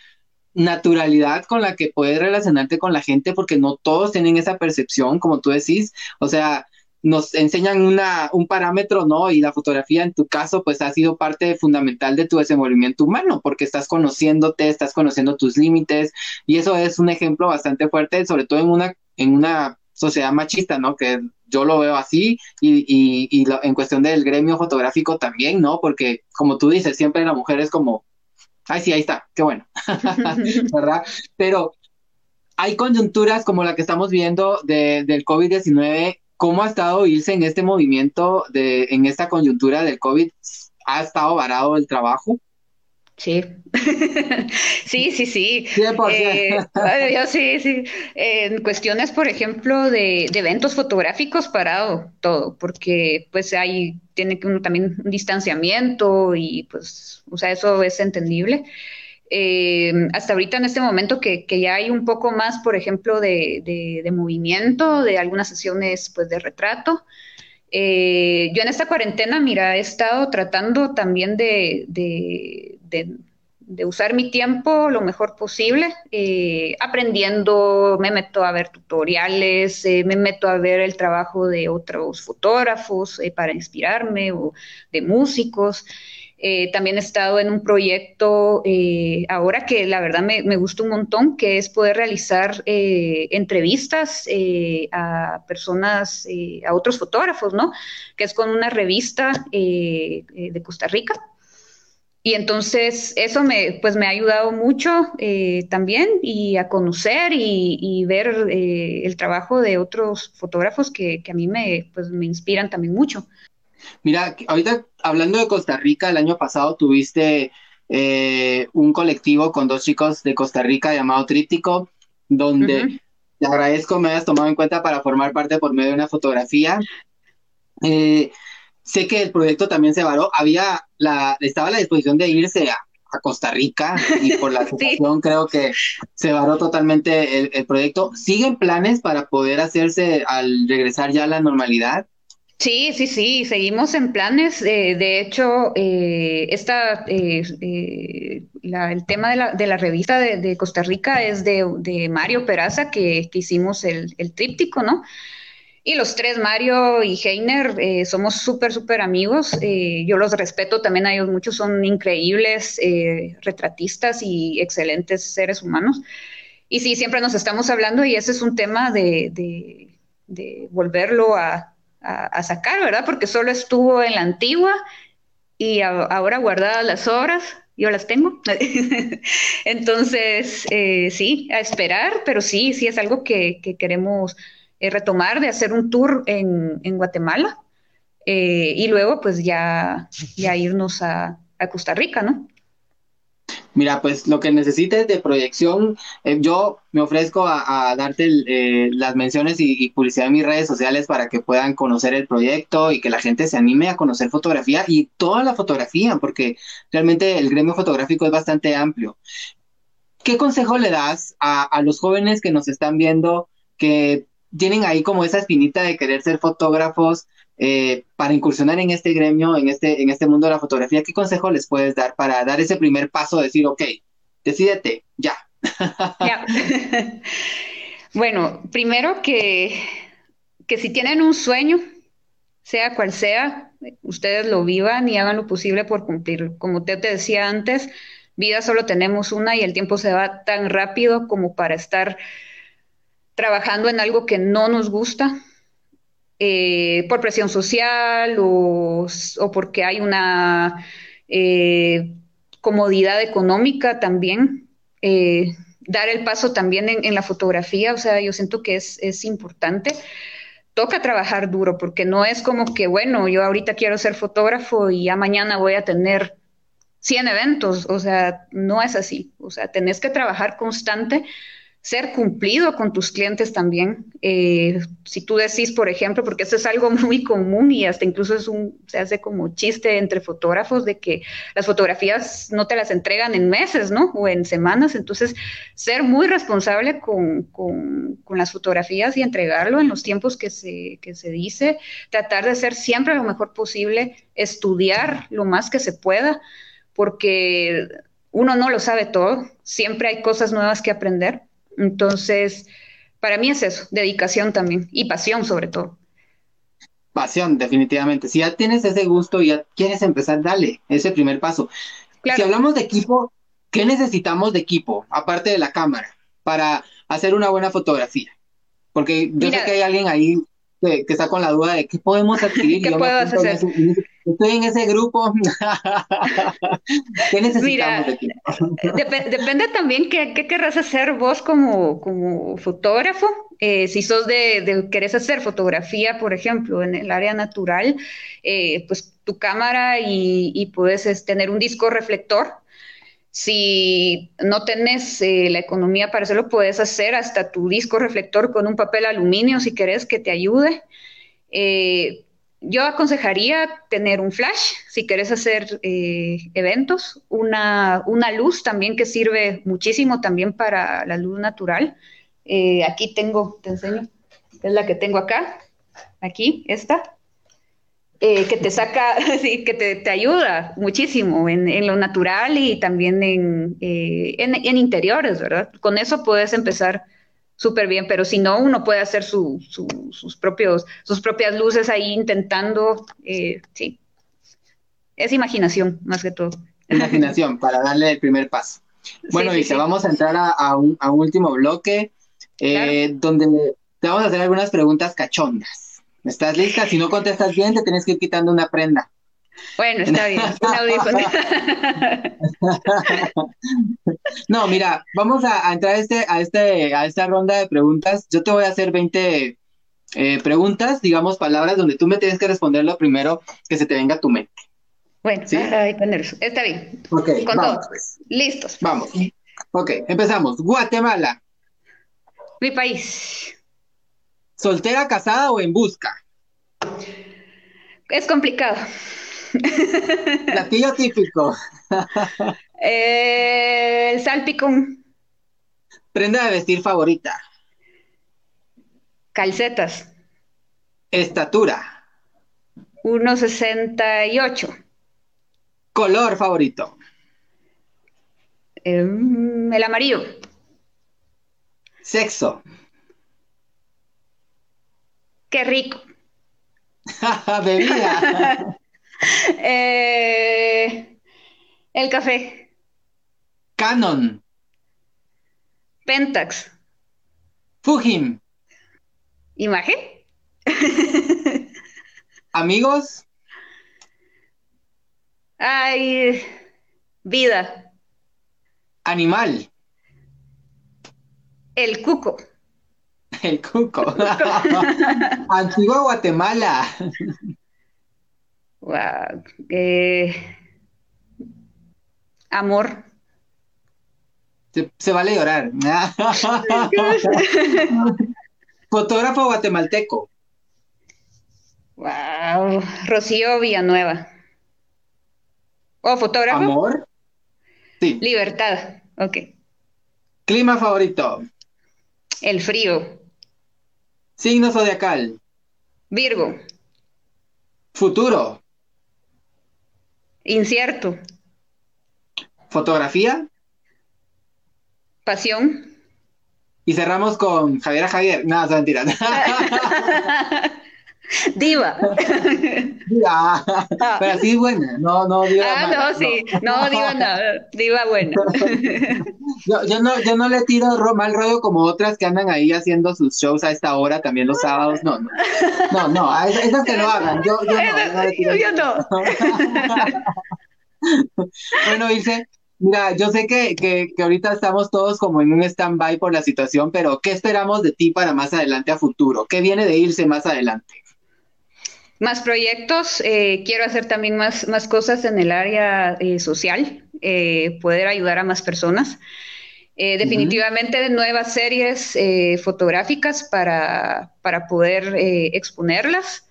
naturalidad con la que puedes relacionarte con la gente porque no todos tienen esa percepción, como tú decís. O sea, nos enseñan una, un parámetro, ¿no? Y la fotografía en tu caso, pues ha sido parte fundamental de tu desenvolvimiento humano, porque estás conociéndote, estás conociendo tus límites, y eso es un ejemplo bastante fuerte, sobre todo en una, en una sociedad machista, ¿no? Que yo lo veo así, y, y, y en cuestión del gremio fotográfico también, ¿no? Porque, como tú dices, siempre la mujer es como, ay, sí, ahí está, qué bueno, ¿verdad? Pero hay coyunturas como la que estamos viendo de, del COVID-19 ¿Cómo ha estado irse en este movimiento, de, en esta coyuntura del COVID? ¿Ha estado varado el trabajo? Sí, sí, sí, sí. Eh, yo sí, sí. En cuestiones, por ejemplo, de, de, eventos fotográficos, parado todo, porque pues hay, tiene que uno también un distanciamiento y pues, o sea, eso es entendible. Eh, hasta ahorita en este momento que, ya hay un poco más, por ejemplo, de, movimiento, de algunas sesiones pues, de retrato. Eh, yo en esta cuarentena, mira, he estado tratando también de, usar mi tiempo lo mejor posible, eh, aprendiendo, me meto a ver tutoriales, me meto a ver el trabajo de otros fotógrafos para inspirarme o de músicos. Eh, también he estado en un proyecto eh, ahora que la verdad me, me, gusta un montón, que es poder realizar eh, entrevistas a personas, a otros fotógrafos, ¿no? Que es con una revista de Costa Rica. Y entonces eso me, pues me ha ayudado mucho también y a conocer y, ver el trabajo de otros fotógrafos que, que a mí me, pues, me inspiran también mucho. Mira, ahorita hablando de Costa Rica, el año pasado tuviste eh, un colectivo con dos chicos de Costa Rica llamado Tríptico, donde te agradezco me hayas tomado en cuenta para formar parte por medio de una fotografía. Eh, sé que el proyecto también se varó, había la, estaba a la disposición de irse a, Costa Rica y por la situación creo que se varó totalmente el, el, proyecto. ¿Siguen planes para poder hacerse al regresar ya a la normalidad? Sí, sí, sí, seguimos en planes. de hecho, eh, esta, eh, eh, el tema de la, de la revista de, Costa Rica es de, Mario Peraza, que, hicimos el, tríptico, ¿no? Y los tres, Mario y Heiner, somos súper, súper amigos. yo los respeto también a ellos mucho, son increíbles retratistas y excelentes seres humanos. Y sí, siempre nos estamos hablando y ese es un tema de, de volverlo a a, sacar, ¿verdad? Porque solo estuvo en la antigua y ahora guardadas las obras, yo las tengo. Entonces, eh, sí, a esperar, pero sí, sí es algo que, queremos eh, retomar, de hacer un tour en, Guatemala eh, y luego pues ya, ya irnos a, a Costa Rica, ¿no? Mira, pues lo que necesites de proyección, eh, yo me ofrezco a, darte las menciones y, publicidad en mis redes sociales para que puedan conocer el proyecto y que la gente se anime a conocer fotografía y toda la fotografía, porque realmente el gremio fotográfico es bastante amplio. ¿Qué consejo le das a, a los jóvenes que nos están viendo que tienen ahí como esa espinita de querer ser fotógrafos, eh, para incursionar en este gremio, en este, en este mundo de la fotografía, ¿qué consejo les puedes dar para dar ese primer paso, de decir, ok, decídete, ya? ya. bueno, primero que, que si tienen un sueño, sea cual sea, ustedes lo vivan y hagan lo posible por cumplirlo. Como te, te decía antes, vida solo tenemos una y el tiempo se va tan rápido como para estar trabajando en algo que no nos gusta eh, por presión social o, porque hay una eh, comodidad económica también. Eh, dar el paso también en, la fotografía, o sea, yo siento que es, es importante toca trabajar duro, porque no es como que, bueno, yo ahorita quiero ser fotógrafo y ya mañana voy a tener 100 eventos, o sea, no es así, o sea, tenés que trabajar constante ser cumplido con tus clientes también. Eh, si tú decís, por ejemplo, porque eso es algo muy común y hasta incluso es un, se hace como chiste entre fotógrafos de que las fotografías no te las entregan en meses, ¿no? O en semanas. Entonces, ser muy responsable con, con, con las fotografías y entregarlo en los tiempos que se, que se dice, tratar de hacer siempre lo mejor posible, estudiar lo más que se pueda, porque uno no lo sabe todo, siempre hay cosas nuevas que aprender entonces, para mí es eso, dedicación también y pasión sobre todo. Pasión, definitivamente. Si ya tienes ese gusto y ya quieres empezar, dale, ese primer paso. Si hablamos de equipo, ¿qué necesitamos de equipo, aparte de la cámara, para hacer una buena fotografía? Porque yo sé que hay alguien ahí que, está con la duda de qué podemos adquirir. ¿Qué puedo hacer? Estoy en ese grupo. ¿Qué necesitamos depende también qué, querrás hacer vos como, como fotógrafo. Eh, si sos de, de, querés hacer fotografía, por ejemplo, en el área natural, eh, pues tu cámara y, y puedes tener un disco reflector. Si no tenés eh, la economía para hacerlo, puedes hacer hasta tu disco reflector con un papel aluminio si querés que te ayude. Eh, yo aconsejaría tener un flash si querés hacer eh, eventos, una, una, luz también que sirve muchísimo también para la luz natural. Eh, aquí tengo, te enseño, es la que tengo acá, aquí, esta, eh, que te saca, sí, que te, te ayuda muchísimo en, lo natural y también en, en, en interiores, ¿verdad? Con eso puedes empezar súper bien, pero si no, uno puede hacer su, sus, propios, sus propias luces ahí intentando, eh, sí. Es imaginación, más que todo. Imaginación, para darle el primer paso. Bueno, y vamos a entrar a, un, último bloque, eh, donde te vamos a hacer algunas preguntas cachondas. ¿Estás lista? Si no contestas bien, te tienes que ir quitando una prenda. Bueno, está bien, no, mira, vamos a, entrar a, este, a, este, a esta ronda de preguntas. Yo te voy a hacer 20 eh, preguntas, digamos palabras, donde tú me tienes que responder lo primero que se te venga a tu mente. Bueno, ¿Sí? está bien. Ok, Con vamos, pues. Listos. Vamos. Ok, empezamos. Guatemala. Mi país. ¿Soltera, casada o en busca? Es complicado. Platillo típico. eh, salpicón. Prenda de vestir favorita. Calcetas. Estatura. 1,68. Color favorito. Em, el amarillo. Sexo. Qué rico. Bebida. Eh, el café. Canon. Pentax. Fujim. Imagen. Amigos. Ay, vida. Animal. El cuco. El cuco. Antigua Guatemala. Wow. Eh, amor. Se, se vale llorar. Fotógrafo guatemalteco. Wow. Rocío Villanueva. ¿O fotógrafo? Amor. Sí. Libertad. Ok. Clima favorito. El frío. Signo zodiacal. Virgo. Futuro. Incierto. Fotografía. Pasión. Y cerramos con Javiera Javier. No, es mentira. Diva. Ah, pero así buena. No, no, diva. Ah, mala, no, sí. No, diva nada. Diva buena. Yo, yo no, yo no le tiro ro- mal rollo como otras que andan ahí haciendo sus shows a esta hora, también los sábados. No, no. No, no, a esas, esas que lo hagan. Yo, yo no, yo no Yo no. Bueno, Ilse, mira, yo sé que, que, que ahorita estamos todos como en un stand-by por la situación, pero ¿qué esperamos de ti para más adelante a futuro? ¿Qué viene de Ilse más adelante? Más proyectos, eh, quiero hacer también más, más cosas en el área eh, social, eh, poder ayudar a más personas. Eh, definitivamente nuevas series eh, fotográficas para, para poder exponerlas.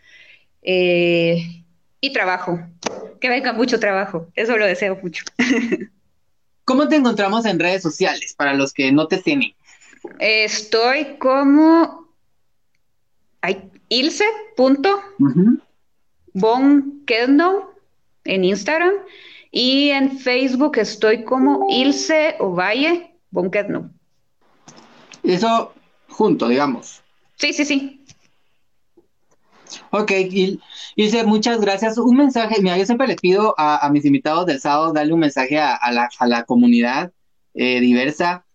Y trabajo, que venga mucho trabajo, eso lo deseo mucho. ¿Cómo te encontramos en redes sociales para los que no te tienen? Estoy como ay, Ilse. punto. Bon Kedno en Instagram y en Facebook estoy como Ilse Ovalle Bon. Eso junto, digamos. Sí, sí, sí. Ok, Il- Ilse, muchas gracias. Un mensaje, mira, yo siempre les pido a, a mis invitados del sábado darle un mensaje a, a la, a la comunidad eh, diversa,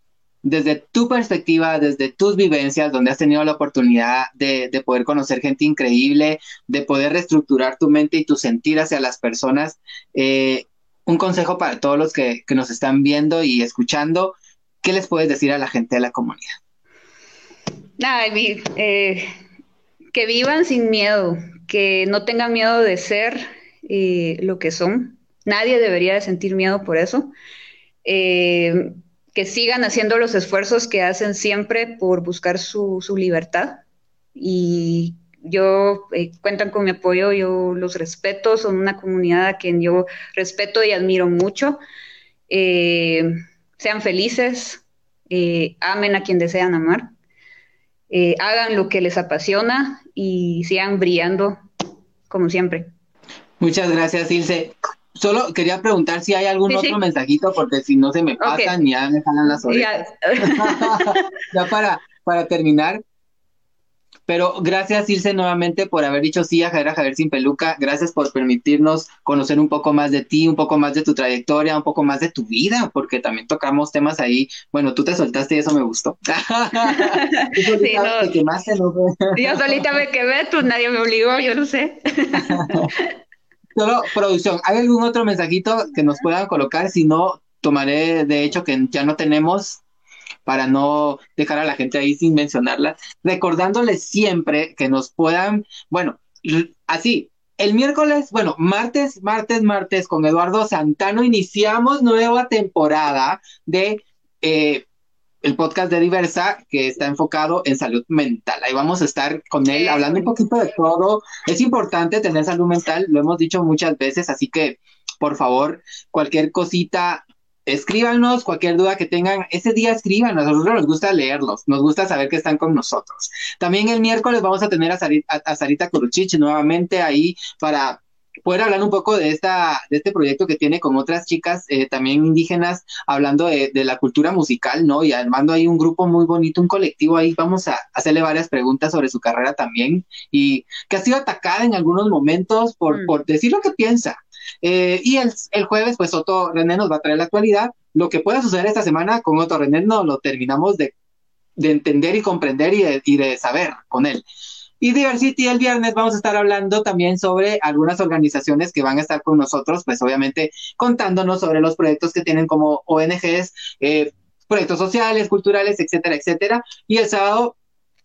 desde tu perspectiva, desde tus vivencias, donde has tenido la oportunidad de, de poder conocer gente increíble, de poder reestructurar tu mente y tu sentir hacia las personas. Eh, un consejo para todos los que, nos están viendo y escuchando, ¿qué les puedes decir a la gente de la comunidad? Nada, eh, que vivan sin miedo, que no tengan miedo de ser eh, lo que son. Nadie debería de sentir miedo por eso. Eh, que sigan haciendo los esfuerzos que hacen siempre por buscar su, su libertad. Y yo eh, cuentan con mi apoyo, yo los respeto, son una comunidad a quien yo respeto y admiro mucho. Eh, sean felices, eh, amen a quien desean amar, eh, hagan lo que les apasiona y sigan brillando como siempre. Muchas gracias, Ilse. Solo quería preguntar si hay algún Sí, otro sí. mensajito, porque si no se me pasan y ya me jalan las orejas. Ya, ya para, para terminar. Pero gracias, Ilse, nuevamente por haber dicho sí a Javier a Javier sin peluca. Gracias por permitirnos conocer un poco más de ti, un poco más de tu trayectoria, un poco más de tu vida, porque también tocamos temas ahí. Bueno, tú te soltaste y eso me gustó. Sí, no. te quemaste, ¿no? yo solita me quedé, tú nadie me obligó, yo no sé. Solo producción, ¿hay algún otro mensajito que nos puedan colocar? Si no, tomaré de hecho que ya no tenemos para no dejar a la gente ahí sin mencionarla, recordándoles siempre que nos puedan, bueno, así, el miércoles, bueno, martes, martes, martes con Eduardo Santano iniciamos nueva temporada de eh, el podcast de Diversa que está enfocado en salud mental. Ahí vamos a estar con él hablando un poquito de todo. Es importante tener salud mental, lo hemos dicho muchas veces, así que por favor, cualquier cosita, escríbanos, cualquier duda que tengan, ese día escriban, a nosotros nos gusta leerlos, nos gusta saber que están con nosotros. También el miércoles vamos a tener a Sarita, a, Kuruchich nuevamente ahí para poder hablar un poco de, esta, de este proyecto que tiene con otras chicas eh, también indígenas, hablando de, la cultura musical, ¿no? Y armando ahí un grupo muy bonito, un colectivo ahí. Vamos a hacerle varias preguntas sobre su carrera también y que ha sido atacada en algunos momentos por, mm. por decir lo que piensa. Eh, y el, el, jueves, pues Otto René nos va a traer la actualidad. Lo que pueda suceder esta semana con Otto René no lo terminamos de, de entender y comprender y de, y de saber con él. Y Diversity el viernes vamos a estar hablando también sobre algunas organizaciones que van a estar con nosotros, pues obviamente contándonos sobre los proyectos que tienen como ONGs, eh, proyectos sociales, culturales, etcétera, etcétera. Y el sábado,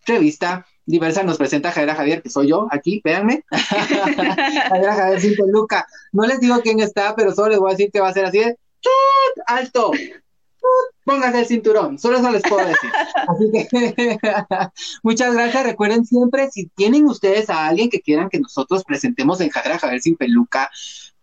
revista Diversa nos presenta Javier Javier, que soy yo aquí, véanme. Javier Javier sin peluca. No les digo quién está, pero solo les voy a decir que va a ser así de alto, póngase el cinturón, solo eso les puedo decir. Así que muchas gracias. Recuerden siempre, si tienen ustedes a alguien que quieran que nosotros presentemos en Javier Javier sin peluca,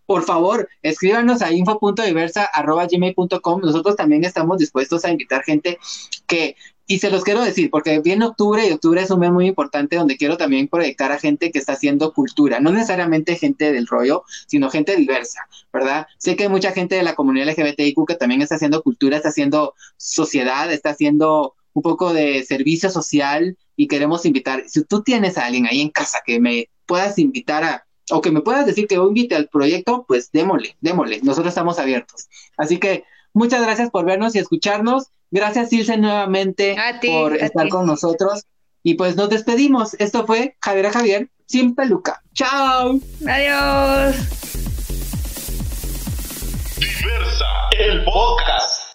por favor, escríbanos a info.diversa.gmail.com. Nosotros también estamos dispuestos a invitar gente que y se los quiero decir, porque viene octubre y octubre es un mes muy importante donde quiero también proyectar a gente que está haciendo cultura, no necesariamente gente del rollo, sino gente diversa, ¿verdad? Sé que hay mucha gente de la comunidad LGBTIQ que también está haciendo cultura, está haciendo sociedad, está haciendo un poco de servicio social y queremos invitar, si tú tienes a alguien ahí en casa que me puedas invitar a, o que me puedas decir que yo invite al proyecto, pues démosle, démosle, nosotros estamos abiertos. Así que muchas gracias por vernos y escucharnos Gracias, Ilse, nuevamente por estar con nosotros. Y pues nos despedimos. Esto fue Javier a Javier sin peluca. ¡Chao! Adiós. Diversa, el podcast.